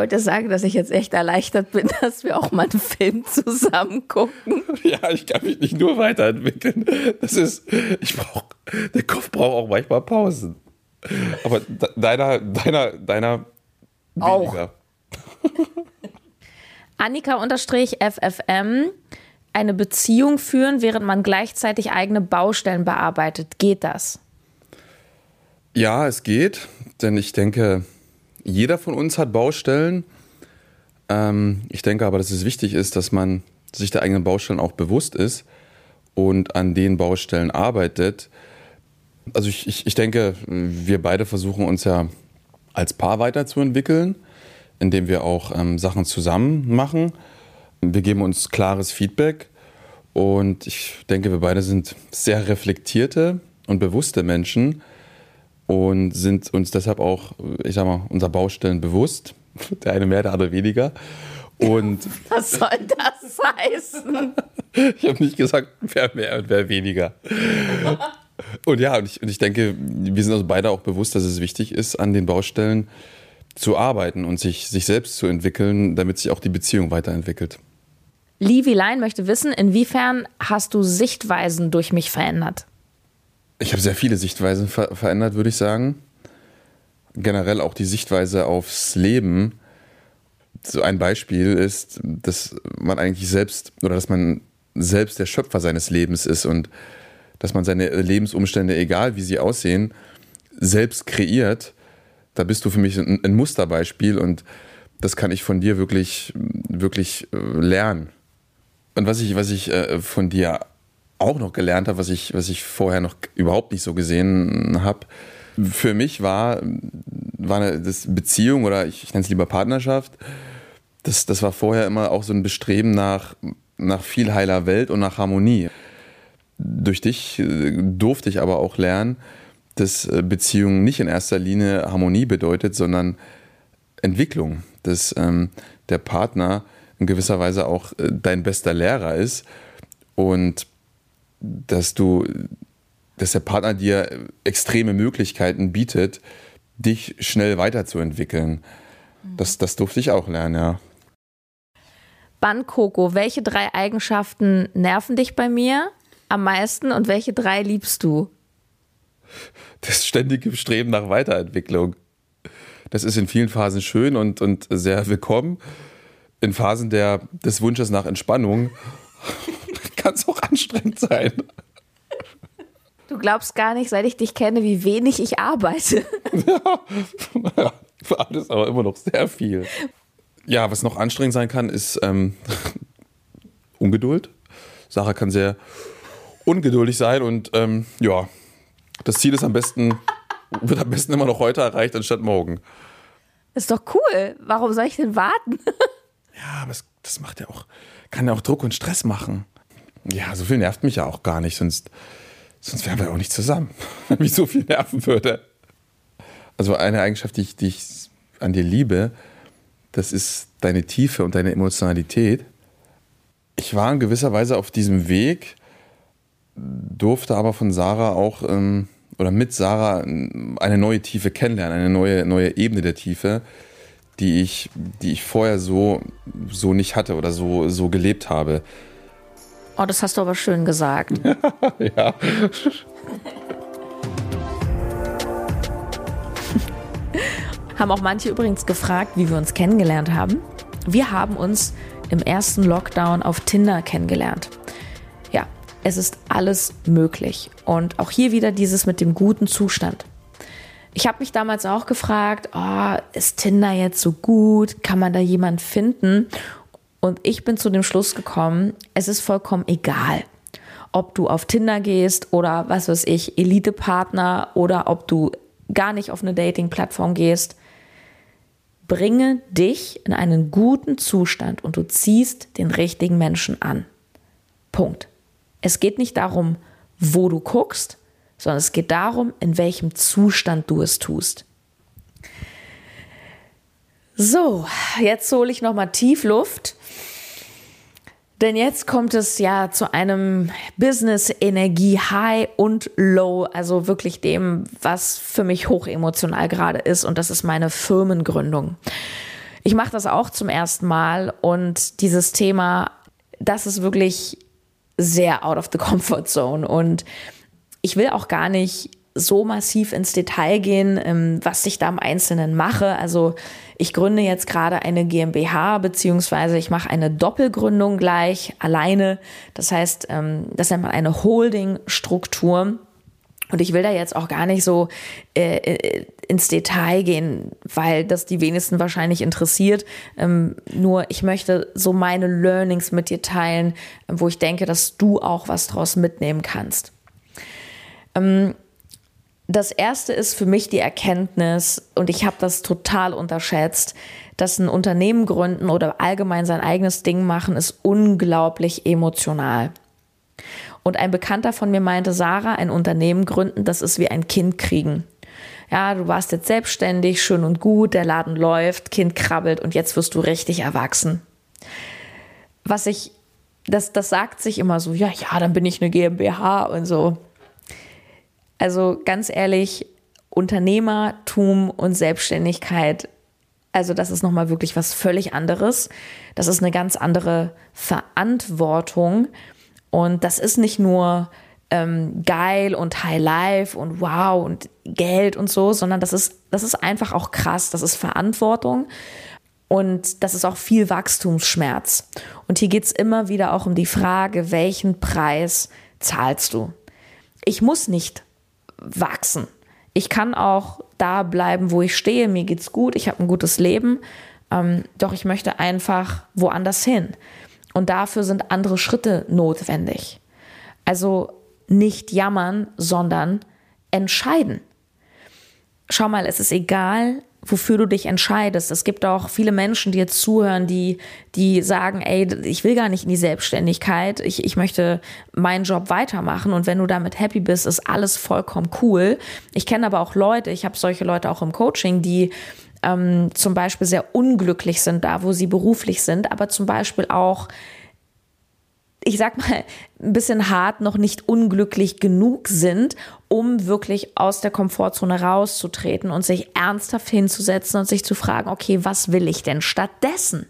wollte sagen, dass ich jetzt echt erleichtert bin, (laughs) dass wir auch mal einen Film zusammen gucken. Ja, ich kann mich nicht nur weiterentwickeln. Das ist, ich brauche, der Kopf braucht auch manchmal Pausen. Aber deiner, deiner, deiner weniger. (laughs) Annika-FFM, eine Beziehung führen, während man gleichzeitig eigene Baustellen bearbeitet. Geht das? Ja, es geht, denn ich denke, jeder von uns hat Baustellen. Ähm, ich denke aber, dass es wichtig ist, dass man sich der eigenen Baustellen auch bewusst ist und an den Baustellen arbeitet. Also ich, ich, ich denke, wir beide versuchen uns ja als Paar weiterzuentwickeln, indem wir auch ähm, Sachen zusammen machen. Wir geben uns klares Feedback und ich denke, wir beide sind sehr reflektierte und bewusste Menschen und sind uns deshalb auch, ich sag mal, unserer Baustellen bewusst. (laughs) Der eine mehr, der andere weniger. Und (laughs) Was soll das heißen? (laughs) ich habe nicht gesagt, wer mehr und wer weniger. Und ja, und ich, und ich denke, wir sind also beide auch bewusst, dass es wichtig ist, an den Baustellen zu arbeiten und sich, sich selbst zu entwickeln, damit sich auch die Beziehung weiterentwickelt. Livi Lein möchte wissen, inwiefern hast du Sichtweisen durch mich verändert? Ich habe sehr viele Sichtweisen ver verändert, würde ich sagen. Generell auch die Sichtweise aufs Leben. So ein Beispiel ist, dass man eigentlich selbst oder dass man selbst der Schöpfer seines Lebens ist und dass man seine Lebensumstände, egal wie sie aussehen, selbst kreiert. Da bist du für mich ein, Musterbeispiel und das kann ich von dir wirklich, wirklich äh, lernen. Und was ich, was ich äh, von dir auch noch gelernt habe, was ich, was ich vorher noch überhaupt nicht so gesehen habe, für mich war, war eine das Beziehung oder ich, ich nenne es lieber Partnerschaft, das, das war vorher immer auch so ein Bestreben nach, nach viel heiler Welt und nach Harmonie. Durch dich äh, durfte ich aber auch lernen, dass äh, Beziehung nicht in erster Linie Harmonie bedeutet, sondern Entwicklung, dass ähm, der Partner in gewisser Weise auch äh, dein bester Lehrer ist und dass du, dass der Partner dir extreme Möglichkeiten bietet, dich schnell weiterzuentwickeln. Das, das durfte ich auch lernen, ja. Ban Coco, welche drei Eigenschaften nerven dich bei mir am meisten und welche drei liebst du? Das ständige Streben nach Weiterentwicklung. Das ist in vielen Phasen schön und, und sehr willkommen. In Phasen der, des Wunsches nach Entspannung kann es auch anstrengend sein. Du glaubst gar nicht, seit ich dich kenne, wie wenig ich arbeite. (laughs) Ja, naja, alles aber immer noch sehr viel. Ja, was noch anstrengend sein kann, ist ähm, (laughs) Ungeduld. Sarah kann sehr ungeduldig sein und ähm, ja, das Ziel ist am besten, wird am besten immer noch heute erreicht anstatt morgen. Ist doch cool. Warum soll ich denn warten? (laughs) ja, aber es, das macht ja auch, kann ja auch Druck und Stress machen. Ja, so viel nervt mich ja auch gar nicht, sonst, sonst wären wir auch nicht zusammen, (laughs) wenn mich so viel nerven würde. Also eine Eigenschaft, die ich, die ich an dir liebe, das ist deine Tiefe und deine Emotionalität. Ich war in gewisser Weise auf diesem Weg, durfte aber von Sarah auch ähm, oder mit Sarah eine neue Tiefe kennenlernen, eine neue, neue Ebene der Tiefe, die ich, die ich vorher so, so nicht hatte oder so, so gelebt habe. Oh, das hast du aber schön gesagt. (laughs) ja. haben auch manche übrigens gefragt, wie wir uns kennengelernt haben. Wir haben uns im ersten Lockdown auf Tinder kennengelernt. Ja, es ist alles möglich. Und auch hier wieder dieses mit dem guten Zustand. Ich habe mich damals auch gefragt, oh, ist Tinder jetzt so gut? Kann man da jemand finden? Und ich bin zu dem Schluss gekommen, es ist vollkommen egal, ob du auf Tinder gehst oder was weiß ich, Elite-Partner oder ob du gar nicht auf eine Dating-Plattform gehst. Bringe dich in einen guten Zustand und du ziehst den richtigen Menschen an. Punkt. Es geht nicht darum, wo du guckst, sondern es geht darum, in welchem Zustand du es tust. So, jetzt hole ich nochmal tief Luft. Denn jetzt kommt es ja zu einem Business-Energie-High und Low, also wirklich dem, was für mich hochemotional gerade ist. Und das ist meine Firmengründung. Ich mache das auch zum ersten Mal und dieses Thema, das ist wirklich sehr out of the comfort zone. Und ich will auch gar nicht so massiv ins Detail gehen, ähm, was ich da im Einzelnen mache. Also ich gründe jetzt gerade eine GmbH, beziehungsweise ich mache eine Doppelgründung gleich alleine. Das heißt, ähm, das nennt man eine Holding-Struktur. Und ich will da jetzt auch gar nicht so äh, äh, ins Detail gehen, weil das die wenigsten wahrscheinlich interessiert. Ähm, nur ich möchte so meine Learnings mit dir teilen, wo ich denke, dass du auch was draus mitnehmen kannst. Ähm, das erste ist für mich die Erkenntnis, und ich habe das total unterschätzt, dass ein Unternehmen gründen oder allgemein sein eigenes Ding machen, ist unglaublich emotional. Und ein Bekannter von mir meinte, Sarah, ein Unternehmen gründen, das ist wie ein Kind kriegen. Ja, du warst jetzt selbstständig, schön und gut, der Laden läuft, Kind krabbelt und jetzt wirst du richtig erwachsen. Was ich, das, das sagt sich immer so, ja, ja, dann bin ich eine GmbH und so. Also ganz ehrlich, Unternehmertum und Selbstständigkeit Also das ist nochmal wirklich was völlig anderes. Das ist eine ganz andere Verantwortung. Und das ist nicht nur ähm, geil und High Life und wow und Geld und so, sondern das ist, das ist einfach auch krass. Das ist Verantwortung. Und das ist auch viel Wachstumsschmerz. Und hier geht es immer wieder auch um die Frage, welchen Preis zahlst du? Ich muss nicht wachsen. Ich kann auch da bleiben, wo ich stehe. Mir geht's gut, ich habe ein gutes Leben. Ähm, doch ich möchte einfach woanders hin. Und dafür sind andere Schritte notwendig. Also nicht jammern, sondern entscheiden. Schau mal, es ist egal, wofür du dich entscheidest. Es gibt auch viele Menschen, die jetzt zuhören, die, die sagen, ey, ich will gar nicht in die Selbstständigkeit, ich, ich möchte meinen Job weitermachen und wenn du damit happy bist, ist alles vollkommen cool. Ich kenne aber auch Leute, ich habe solche Leute auch im Coaching, die ähm, zum Beispiel sehr unglücklich sind da, wo sie beruflich sind, aber zum Beispiel auch ich sag mal, ein bisschen hart noch nicht unglücklich genug sind, um wirklich aus der Komfortzone rauszutreten und sich ernsthaft hinzusetzen und sich zu fragen, okay, was will ich denn stattdessen?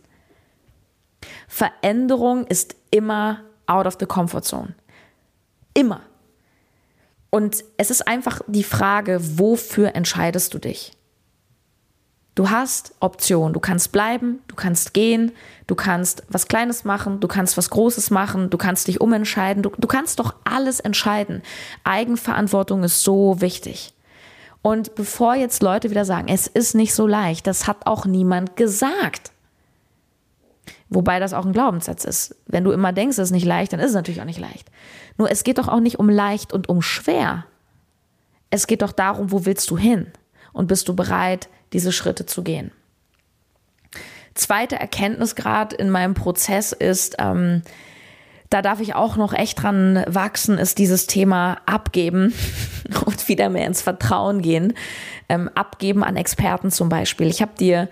Veränderung ist immer out of the comfort zone. Immer. Und es ist einfach die Frage, wofür entscheidest du dich? Du hast Optionen. Du kannst bleiben, du kannst gehen, du kannst was Kleines machen, du kannst was Großes machen, du kannst dich umentscheiden. Du, du kannst doch alles entscheiden. Eigenverantwortung ist so wichtig. Und bevor jetzt Leute wieder sagen, es ist nicht so leicht, das hat auch niemand gesagt. Wobei das auch ein Glaubenssatz ist. Wenn du immer denkst, es ist nicht leicht, dann ist es natürlich auch nicht leicht. Nur es geht doch auch nicht um leicht und um schwer. Es geht doch darum, wo willst du hin? Und bist du bereit, diese Schritte zu gehen. Zweite Erkenntnisgrad in meinem Prozess ist, ähm, da darf ich auch noch echt dran wachsen, ist dieses Thema abgeben (laughs) und wieder mehr ins Vertrauen gehen. Ähm, abgeben an Experten zum Beispiel. Ich habe dir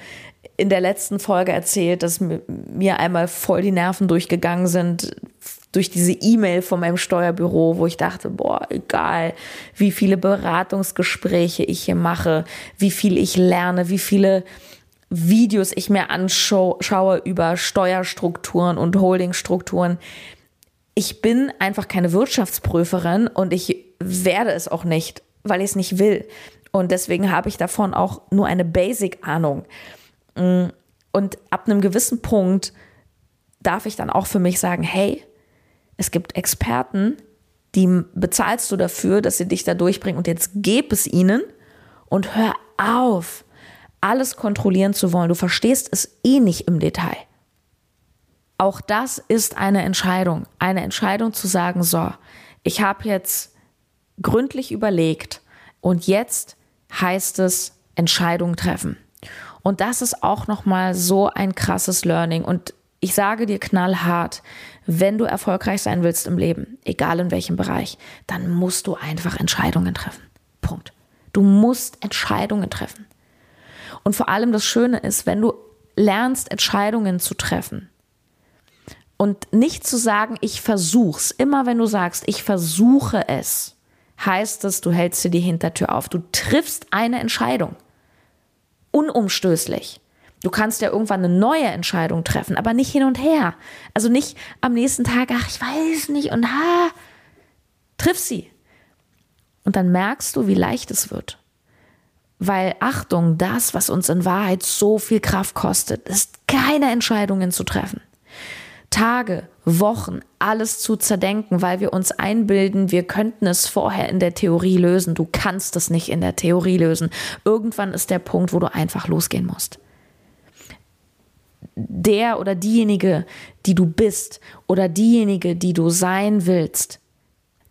in der letzten Folge erzählt, dass mir einmal voll die Nerven durchgegangen sind durch diese E-Mail von meinem Steuerbüro, wo ich dachte, boah, egal, wie viele Beratungsgespräche ich hier mache, wie viel ich lerne, wie viele Videos ich mir anschaue über Steuerstrukturen und Holdingstrukturen. Ich bin einfach keine Wirtschaftsprüferin und ich werde es auch nicht, weil ich es nicht will. Und deswegen habe ich davon auch nur eine Basic-Ahnung. Und ab einem gewissen Punkt darf ich dann auch für mich sagen, hey, es gibt Experten, die bezahlst du dafür, dass sie dich da durchbringen und jetzt gib es ihnen und hör auf, alles kontrollieren zu wollen. Du verstehst es eh nicht im Detail. Auch das ist eine Entscheidung. Eine Entscheidung zu sagen, so, ich habe jetzt gründlich überlegt und jetzt heißt es Entscheidung treffen. Und das ist auch nochmal so ein krasses Learning. Und ich sage dir knallhart, wenn du erfolgreich sein willst im Leben, egal in welchem Bereich, dann musst du einfach Entscheidungen treffen. Punkt. Du musst Entscheidungen treffen. Und vor allem das Schöne ist, wenn du lernst, Entscheidungen zu treffen und nicht zu sagen, ich versuch's. Immer wenn du sagst, ich versuche es, heißt es, du hältst dir die Hintertür auf. Du triffst eine Entscheidung. Unumstößlich. Du kannst ja irgendwann eine neue Entscheidung treffen, aber nicht hin und her. Also nicht am nächsten Tag, ach, ich weiß nicht und ha, triff sie. Und dann merkst du, wie leicht es wird. Weil Achtung, das, was uns in Wahrheit so viel Kraft kostet, ist keine Entscheidungen zu treffen. Tage, Wochen, alles zu zerdenken, weil wir uns einbilden, wir könnten es vorher in der Theorie lösen. Du kannst es nicht in der Theorie lösen. Irgendwann ist der Punkt, wo du einfach losgehen musst der oder diejenige, die du bist oder diejenige, die du sein willst,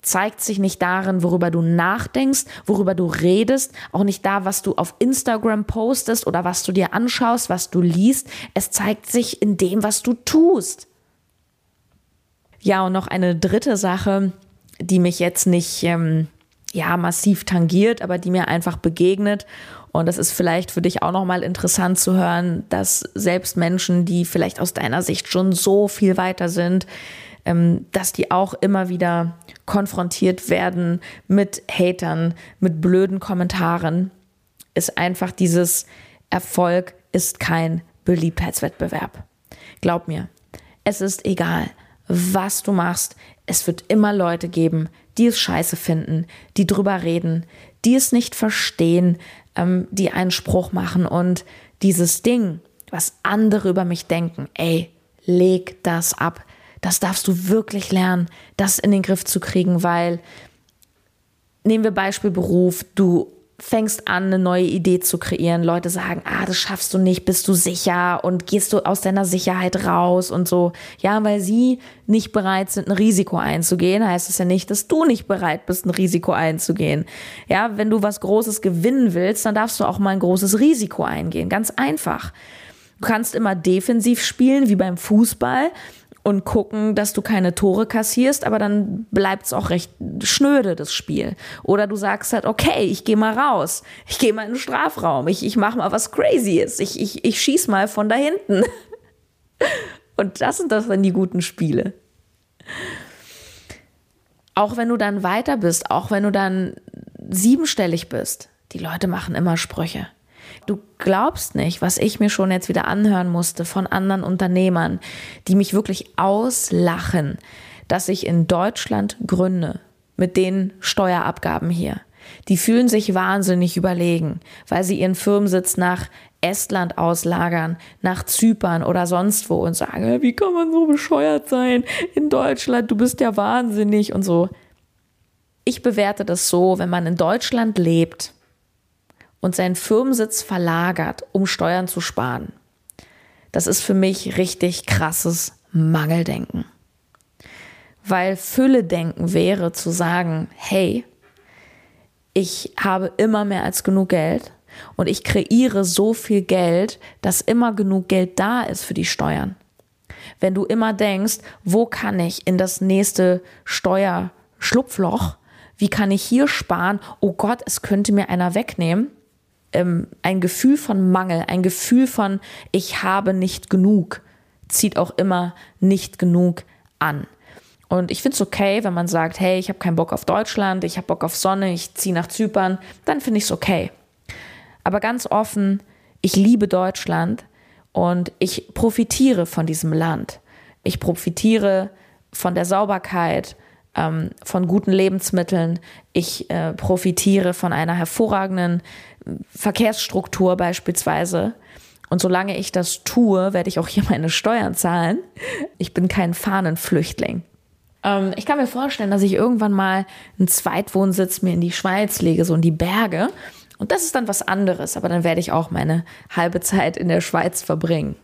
zeigt sich nicht darin, worüber du nachdenkst, worüber du redest, auch nicht da, was du auf Instagram postest oder was du dir anschaust, was du liest. Es zeigt sich in dem, was du tust. Ja, und noch eine dritte Sache, die mich jetzt nicht ähm, ja massiv tangiert, aber die mir einfach begegnet und das ist vielleicht für dich auch nochmal interessant zu hören, dass selbst Menschen, die vielleicht aus deiner Sicht schon so viel weiter sind, ähm, dass die auch immer wieder konfrontiert werden mit Hatern, mit blöden Kommentaren, ist einfach dieses Erfolg ist kein Beliebtheitswettbewerb. Glaub mir, es ist egal, was du machst. Es wird immer Leute geben, die es scheiße finden, die drüber reden, die es nicht verstehen, ähm, die einen Spruch machen und dieses Ding, was andere über mich denken, ey, leg das ab. Das darfst du wirklich lernen, das in den Griff zu kriegen, weil nehmen wir Beispiel Beruf, du fängst an, eine neue Idee zu kreieren. Leute sagen, ah, das schaffst du nicht, bist du sicher und gehst du aus deiner Sicherheit raus und so. Ja, weil sie nicht bereit sind, ein Risiko einzugehen, heißt es ja nicht, dass du nicht bereit bist, ein Risiko einzugehen. Ja, wenn du was Großes gewinnen willst, dann darfst du auch mal ein großes Risiko eingehen. Ganz einfach. Du kannst immer defensiv spielen, wie beim Fußball und gucken, dass du keine Tore kassierst, aber dann bleibt es auch recht schnöde, das Spiel. Oder du sagst halt, okay, ich gehe mal raus, ich gehe mal in den Strafraum, ich, ich mache mal was Crazyes, ich, ich, ich schieß mal von da hinten. (laughs) Und das sind das dann die guten Spiele. Auch wenn du dann weiter bist, auch wenn du dann siebenstellig bist, die Leute machen immer Sprüche. Du glaubst nicht, was ich mir schon jetzt wieder anhören musste von anderen Unternehmern, die mich wirklich auslachen, dass ich in Deutschland gründe mit den Steuerabgaben hier. Die fühlen sich wahnsinnig überlegen, weil sie ihren Firmensitz nach Estland auslagern, nach Zypern oder sonst wo und sagen, wie kann man so bescheuert sein in Deutschland, du bist ja wahnsinnig und so. Ich bewerte das so, wenn man in Deutschland lebt, und seinen Firmensitz verlagert, um Steuern zu sparen. Das ist für mich richtig krasses Mangeldenken. Weil Fülle-Denken wäre zu sagen, hey, ich habe immer mehr als genug Geld und ich kreiere so viel Geld, dass immer genug Geld da ist für die Steuern. Wenn du immer denkst, wo kann ich in das nächste Steuerschlupfloch, wie kann ich hier sparen? Oh Gott, es könnte mir einer wegnehmen ähm, ein Gefühl von Mangel, ein Gefühl von ich habe nicht genug, zieht auch immer nicht genug an. Und ich finde es okay, wenn man sagt, hey, ich habe keinen Bock auf Deutschland, ich habe Bock auf Sonne, ich ziehe nach Zypern, dann finde ich es okay. Aber ganz offen, ich liebe Deutschland und ich profitiere von diesem Land. Ich profitiere von der Sauberkeit, ähm, von guten Lebensmitteln. Ich äh, profitiere von einer hervorragenden Verkehrsstruktur beispielsweise. Und solange ich das tue, werde ich auch hier (laughs) meine Steuern zahlen. Ich bin kein Fahnenflüchtling. Ähm, ich kann mir vorstellen, dass ich irgendwann mal einen Zweitwohnsitz mir in die Schweiz lege, so in die Berge. Und das ist dann was anderes, aber dann werde ich auch meine halbe Zeit in der Schweiz verbringen.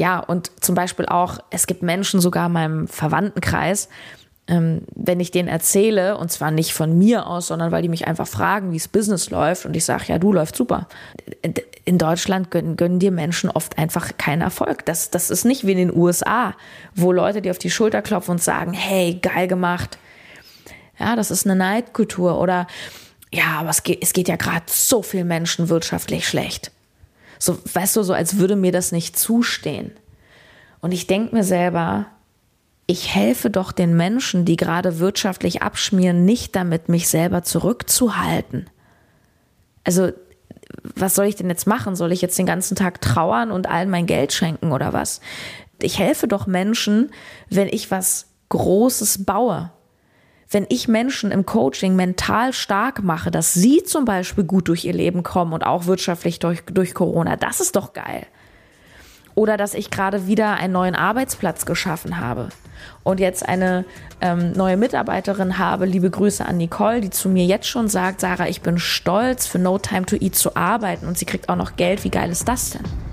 Ja, und zum Beispiel auch, es gibt Menschen sogar in meinem Verwandtenkreis, ähm, wenn ich denen erzähle, und zwar nicht von mir aus, sondern weil die mich einfach fragen, wie es Business läuft, und ich sage, ja, du läuft super. In Deutschland gönnen, gönnen dir Menschen oft einfach keinen Erfolg. Das, das ist nicht wie in den USA, wo Leute dir auf die Schulter klopfen und sagen, hey, geil gemacht. Ja, das ist eine Neidkultur. Oder ja, aber es geht, es geht ja gerade so vielen Menschen wirtschaftlich schlecht. So, weißt du, so als würde mir das nicht zustehen. Und ich denke mir selber, ich helfe doch den Menschen, die gerade wirtschaftlich abschmieren, nicht damit, mich selber zurückzuhalten. Also, was soll ich denn jetzt machen? Soll ich jetzt den ganzen Tag trauern und allen mein Geld schenken oder was? Ich helfe doch Menschen, wenn ich was Großes baue wenn ich Menschen im Coaching mental stark mache, dass sie zum Beispiel gut durch ihr Leben kommen und auch wirtschaftlich durch, durch Corona, das ist doch geil. Oder dass ich gerade wieder einen neuen Arbeitsplatz geschaffen habe und jetzt eine ähm, neue Mitarbeiterin habe. Liebe Grüße an Nicole, die zu mir jetzt schon sagt, Sarah, ich bin stolz, für No Time to Eat zu arbeiten und sie kriegt auch noch Geld. Wie geil ist das denn?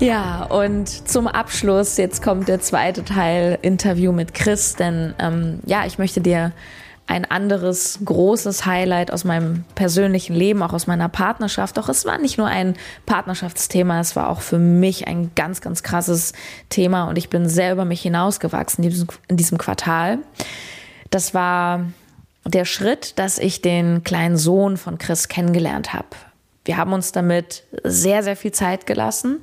Ja, und zum Abschluss, jetzt kommt der zweite Teil, Interview mit Chris, denn ähm, ja, ich möchte dir ein anderes großes Highlight aus meinem persönlichen Leben, auch aus meiner Partnerschaft. Doch es war nicht nur ein Partnerschaftsthema, es war auch für mich ein ganz, ganz krasses Thema und ich bin sehr über mich hinausgewachsen in diesem, Quartal. Das war der Schritt, dass ich den kleinen Sohn von Chris kennengelernt habe. Wir haben uns damit sehr, sehr viel Zeit gelassen.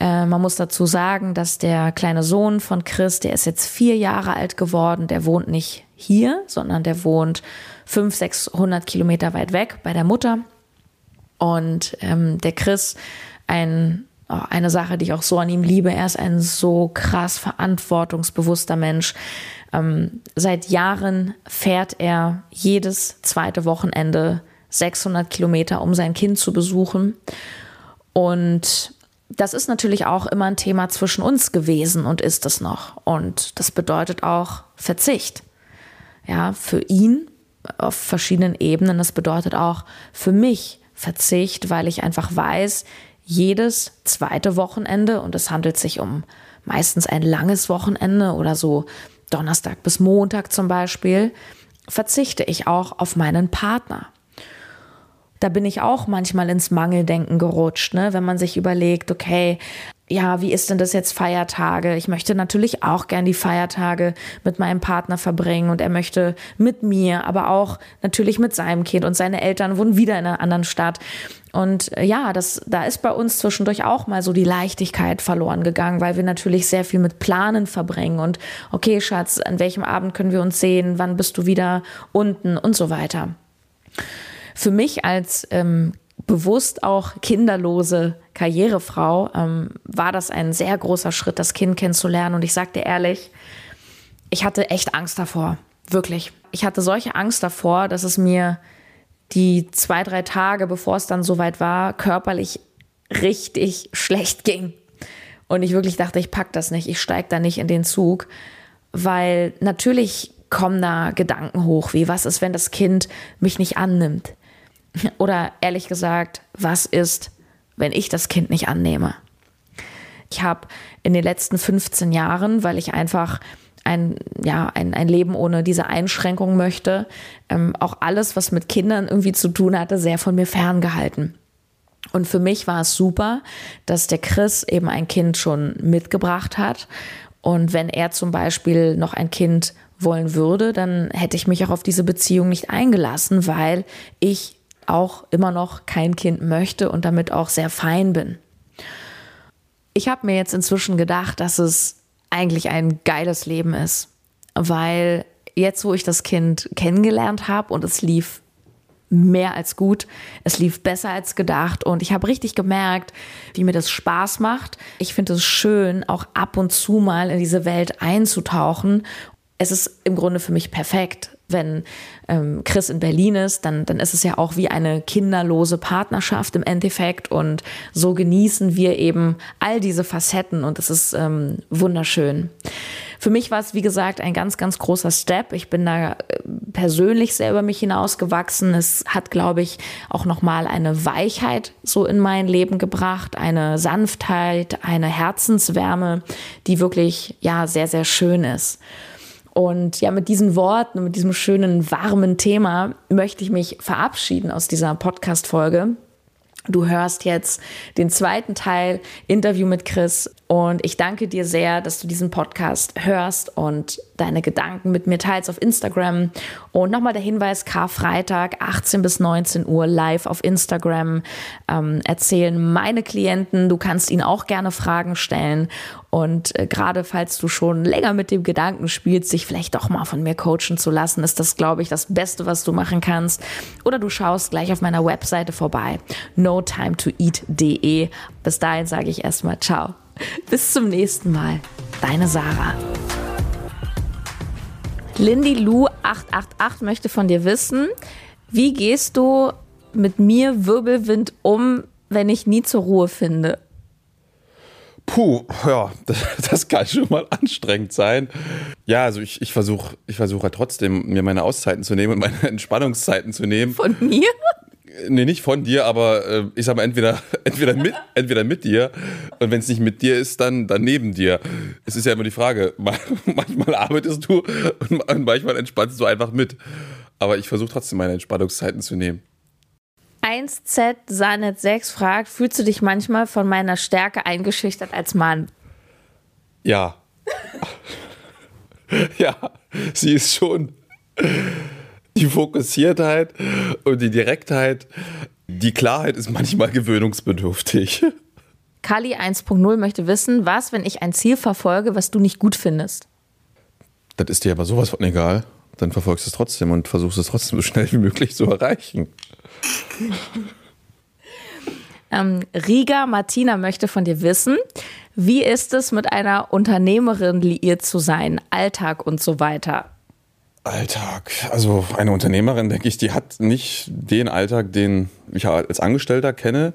Äh, man muss dazu sagen, dass der kleine Sohn von Chris, der ist jetzt vier Jahre alt geworden, der wohnt nicht hier, sondern der wohnt 500, 600 Kilometer weit weg bei der Mutter. Und ähm, der Chris, ein, oh, eine Sache, die ich auch so an ihm liebe, er ist ein so krass verantwortungsbewusster Mensch. Ähm, seit Jahren fährt er jedes zweite Wochenende 600 Kilometer, um sein Kind zu besuchen. Und das ist natürlich auch immer ein Thema zwischen uns gewesen und ist es noch. Und das bedeutet auch Verzicht. Ja, für ihn auf verschiedenen Ebenen. Das bedeutet auch für mich Verzicht, weil ich einfach weiß, jedes zweite Wochenende, und es handelt sich um meistens ein langes Wochenende oder so Donnerstag bis Montag zum Beispiel, verzichte ich auch auf meinen Partner da bin ich auch manchmal ins Mangeldenken gerutscht, ne? wenn man sich überlegt, okay, ja, wie ist denn das jetzt Feiertage? Ich möchte natürlich auch gern die Feiertage mit meinem Partner verbringen und er möchte mit mir, aber auch natürlich mit seinem Kind und seine Eltern wohnen wieder in einer anderen Stadt. Und äh, ja, das, da ist bei uns zwischendurch auch mal so die Leichtigkeit verloren gegangen, weil wir natürlich sehr viel mit Planen verbringen und okay, Schatz, an welchem Abend können wir uns sehen? Wann bist du wieder unten und so weiter für mich als ähm, bewusst auch kinderlose Karrierefrau ähm, war das ein sehr großer Schritt, das Kind kennenzulernen. Und ich sagte ehrlich, ich hatte echt Angst davor. Wirklich. Ich hatte solche Angst davor, dass es mir die zwei, drei Tage, bevor es dann soweit war, körperlich richtig schlecht ging. Und ich wirklich dachte, ich pack das nicht, ich steig da nicht in den Zug, weil natürlich kommen da Gedanken hoch, wie was ist, wenn das Kind mich nicht annimmt? (laughs) Oder ehrlich gesagt, was ist, wenn ich das Kind nicht annehme? Ich habe in den letzten 15 Jahren, weil ich einfach ein, ja, ein, ein Leben ohne diese Einschränkung möchte, ähm, auch alles, was mit Kindern irgendwie zu tun hatte, sehr von mir ferngehalten. Und für mich war es super, dass der Chris eben ein Kind schon mitgebracht hat. Und wenn er zum Beispiel noch ein Kind wollen würde, dann hätte ich mich auch auf diese Beziehung nicht eingelassen, weil ich auch immer noch kein Kind möchte und damit auch sehr fein bin. Ich habe mir jetzt inzwischen gedacht, dass es eigentlich ein geiles Leben ist, weil jetzt, wo ich das Kind kennengelernt habe und es lief mehr als gut. Es lief besser als gedacht und ich habe richtig gemerkt, wie mir das Spaß macht. Ich finde es schön, auch ab und zu mal in diese Welt einzutauchen. Es ist im Grunde für mich perfekt wenn ähm, Chris in Berlin ist, dann, dann ist es ja auch wie eine kinderlose Partnerschaft im Endeffekt. Und so genießen wir eben all diese Facetten und es ist ähm, wunderschön. Für mich war es, wie gesagt, ein ganz, ganz großer Step. Ich bin da äh, persönlich sehr über mich hinausgewachsen. Es hat, glaube ich, auch nochmal eine Weichheit so in mein Leben gebracht, eine Sanftheit, eine Herzenswärme, die wirklich, ja, sehr, sehr schön ist. Und ja, mit diesen Worten und mit diesem schönen, warmen Thema möchte ich mich verabschieden aus dieser Podcast-Folge. Du hörst jetzt den zweiten Teil Interview mit Chris und ich danke dir sehr, dass du diesen Podcast hörst und deine Gedanken mit mir teilst auf Instagram. Und nochmal der Hinweis, Karfreitag, 18 bis 19 Uhr live auf Instagram ähm, erzählen meine Klienten. Du kannst ihnen auch gerne Fragen stellen. Und äh, gerade falls du schon länger mit dem Gedanken spielst, sich vielleicht doch mal von mir coachen zu lassen, ist das, glaube ich, das Beste, was du machen kannst. Oder du schaust gleich auf meiner Webseite vorbei, notimetoeat.de. Bis dahin sage ich erstmal ciao. (laughs) Bis zum nächsten Mal. Deine Sarah. Lindy Lou 888 möchte von dir wissen, wie gehst du mit mir Wirbelwind um, wenn ich nie zur Ruhe finde? Puh, ja, (laughs) das, das, kann schon mal anstrengend sein. Ja, also ich, ich versuche ich versuch halt trotzdem, mir meine Auszeiten zu nehmen und meine (laughs) Entspannungszeiten zu nehmen. Von mir? Nee, nicht von dir, aber äh, ich sag mal, entweder, (laughs) entweder, mit, entweder mit dir und wenn es nicht mit dir ist, dann, dann neben dir. Es ist ja immer die Frage, (laughs) manchmal arbeitest du und manchmal entspannst du einfach mit. Aber ich versuche trotzdem meine Entspannungszeiten zu nehmen. 1Z Sanet 6 fragt, fühlst du dich manchmal von meiner Stärke eingeschüchtert als Mann? Ja. (laughs) ja, sie ist schon die Fokussiertheit und die Direktheit. Die Klarheit ist manchmal gewöhnungsbedürftig. Kali 1.0 möchte wissen, was, wenn ich ein Ziel verfolge, was du nicht gut findest? Das ist dir aber sowas von egal. dann verfolgst du es trotzdem und versuchst es trotzdem so schnell wie möglich zu erreichen. Ähm, Riga Martina möchte von dir wissen, wie ist es mit einer Unternehmerin liiert zu sein, Alltag und so weiter? Alltag. Also eine Unternehmerin, denke ich, die hat nicht den Alltag, den ich als Angestellter kenne.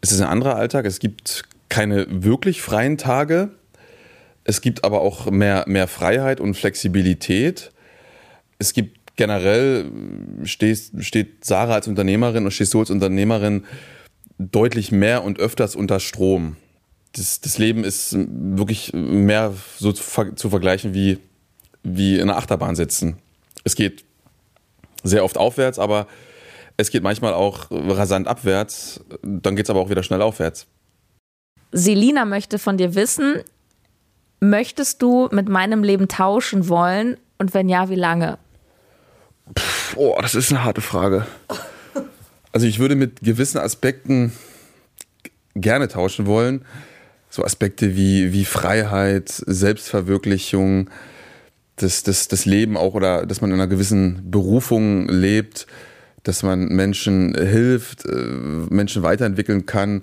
Es ist ein anderer Alltag. Es gibt keine wirklich freien Tage. Es gibt aber auch mehr, mehr Freiheit und Flexibilität. Es gibt generell, steht, steht Sarah als Unternehmerin und stehst du als Unternehmerin deutlich mehr und öfters unter Strom. Das, das Leben ist wirklich mehr so zu, zu vergleichen wie, wie in einer Achterbahn sitzen. Es geht sehr oft aufwärts, aber es geht manchmal auch rasant abwärts. Dann geht es aber auch wieder schnell aufwärts. Selina möchte von dir wissen, möchtest du mit meinem Leben tauschen wollen und wenn ja, wie lange? Puh, oh, das ist eine harte Frage. Also ich würde mit gewissen Aspekten gerne tauschen wollen. So Aspekte wie, wie Freiheit, Selbstverwirklichung, das, das, das Leben auch oder dass man in einer gewissen Berufung lebt, dass man Menschen hilft, äh, Menschen weiterentwickeln kann.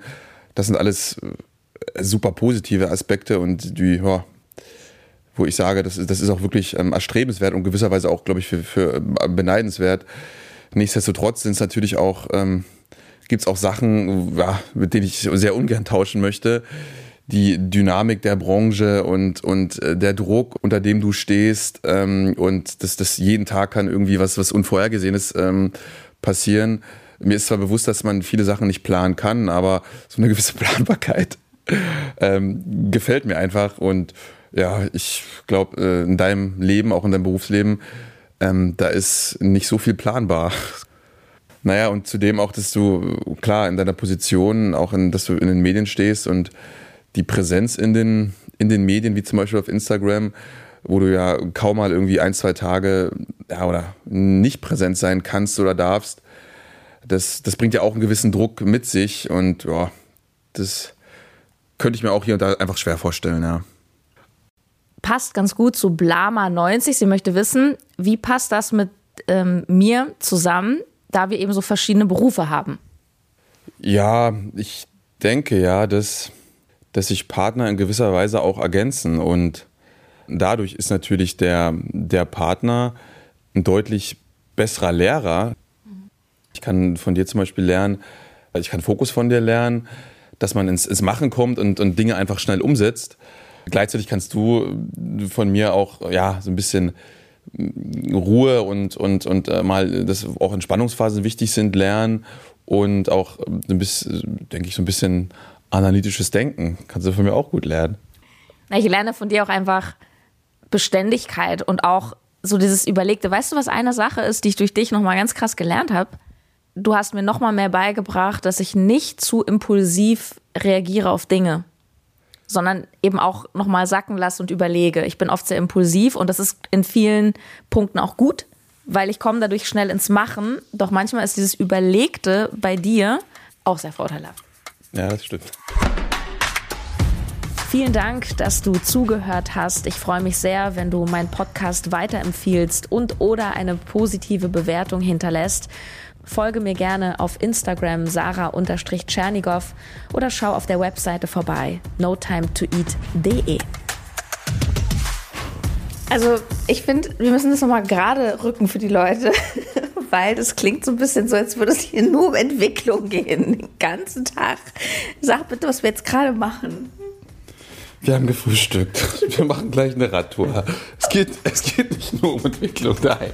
Das sind alles äh, super positive Aspekte und die, ja, wo ich sage, das ist, das ist auch wirklich ähm, erstrebenswert und gewisserweise auch, glaube ich, für, für äh, beneidenswert. Nichtsdestotrotz sind es natürlich auch, ähm, gibt es auch Sachen, ja, mit denen ich sehr ungern tauschen möchte. Die Dynamik der Branche und, und äh, der Druck, unter dem du stehst ähm, und das, das jeden Tag kann irgendwie was, was Unvorhergesehenes ähm, passieren. Mir ist zwar bewusst, dass man viele Sachen nicht planen kann, aber so eine (laughs) gewisse Planbarkeit ähm, gefällt mir einfach und ja, ich glaube, äh, in deinem Leben, auch in deinem Berufsleben, ähm, da ist nicht so viel planbar. (laughs) Naja, und zudem auch, dass du, klar, in deiner Position, auch in, dass du in den Medien stehst und die Präsenz in den, in den Medien, wie zum Beispiel auf Instagram, wo du ja kaum mal irgendwie ein, zwei Tage ja, oder nicht präsent sein kannst oder darfst, das, das bringt ja auch einen gewissen Druck mit sich und ja, das könnte ich mir auch hier und da einfach schwer vorstellen, ja passt ganz gut zu Blama90. Sie möchte wissen, wie passt das mit ähm, mir zusammen, da wir eben so verschiedene Berufe haben? Ja, ich denke ja, dass, dass sich Partner in gewisser Weise auch ergänzen und dadurch ist natürlich der, der Partner ein deutlich besserer Lehrer. Ich kann von dir zum Beispiel lernen, ich kann Fokus von dir lernen, dass man ins, ins Machen kommt und, und Dinge einfach schnell umsetzt. Gleichzeitig kannst du von mir auch ja so ein bisschen Ruhe und, und, und äh, mal, dass auch Entspannungsphasen wichtig sind, lernen und auch ein bisschen, denke ich, so ein bisschen analytisches Denken. Kannst du von mir auch gut lernen. Ich lerne von dir auch einfach Beständigkeit und auch so dieses Überlegte. Weißt du, was eine Sache ist, die ich durch dich nochmal ganz krass gelernt habe? Du hast mir nochmal mehr beigebracht, dass ich nicht zu impulsiv reagiere auf Dinge sondern eben auch nochmal sacken lasse und überlege. Ich bin oft sehr impulsiv und das ist in vielen Punkten auch gut, weil ich komme dadurch schnell ins Machen. Doch manchmal ist dieses Überlegte bei dir auch sehr vorteilhaft. Ja, das stimmt. Vielen Dank, dass du zugehört hast. Ich freue mich sehr, wenn du meinen Podcast weiterempfiehlst und oder eine positive Bewertung hinterlässt. Folge mir gerne auf Instagram sarah-tschernigow oder schau auf der Webseite vorbei notimetoeat.de. Also ich finde, wir müssen das nochmal gerade rücken für die Leute, weil das klingt so ein bisschen so, als würde es hier nur um Entwicklung gehen. Den ganzen Tag. Sag bitte, was wir jetzt gerade machen. Wir haben gefrühstückt. Wir machen gleich eine Radtour. Es geht, es geht nicht nur um Entwicklung, nein.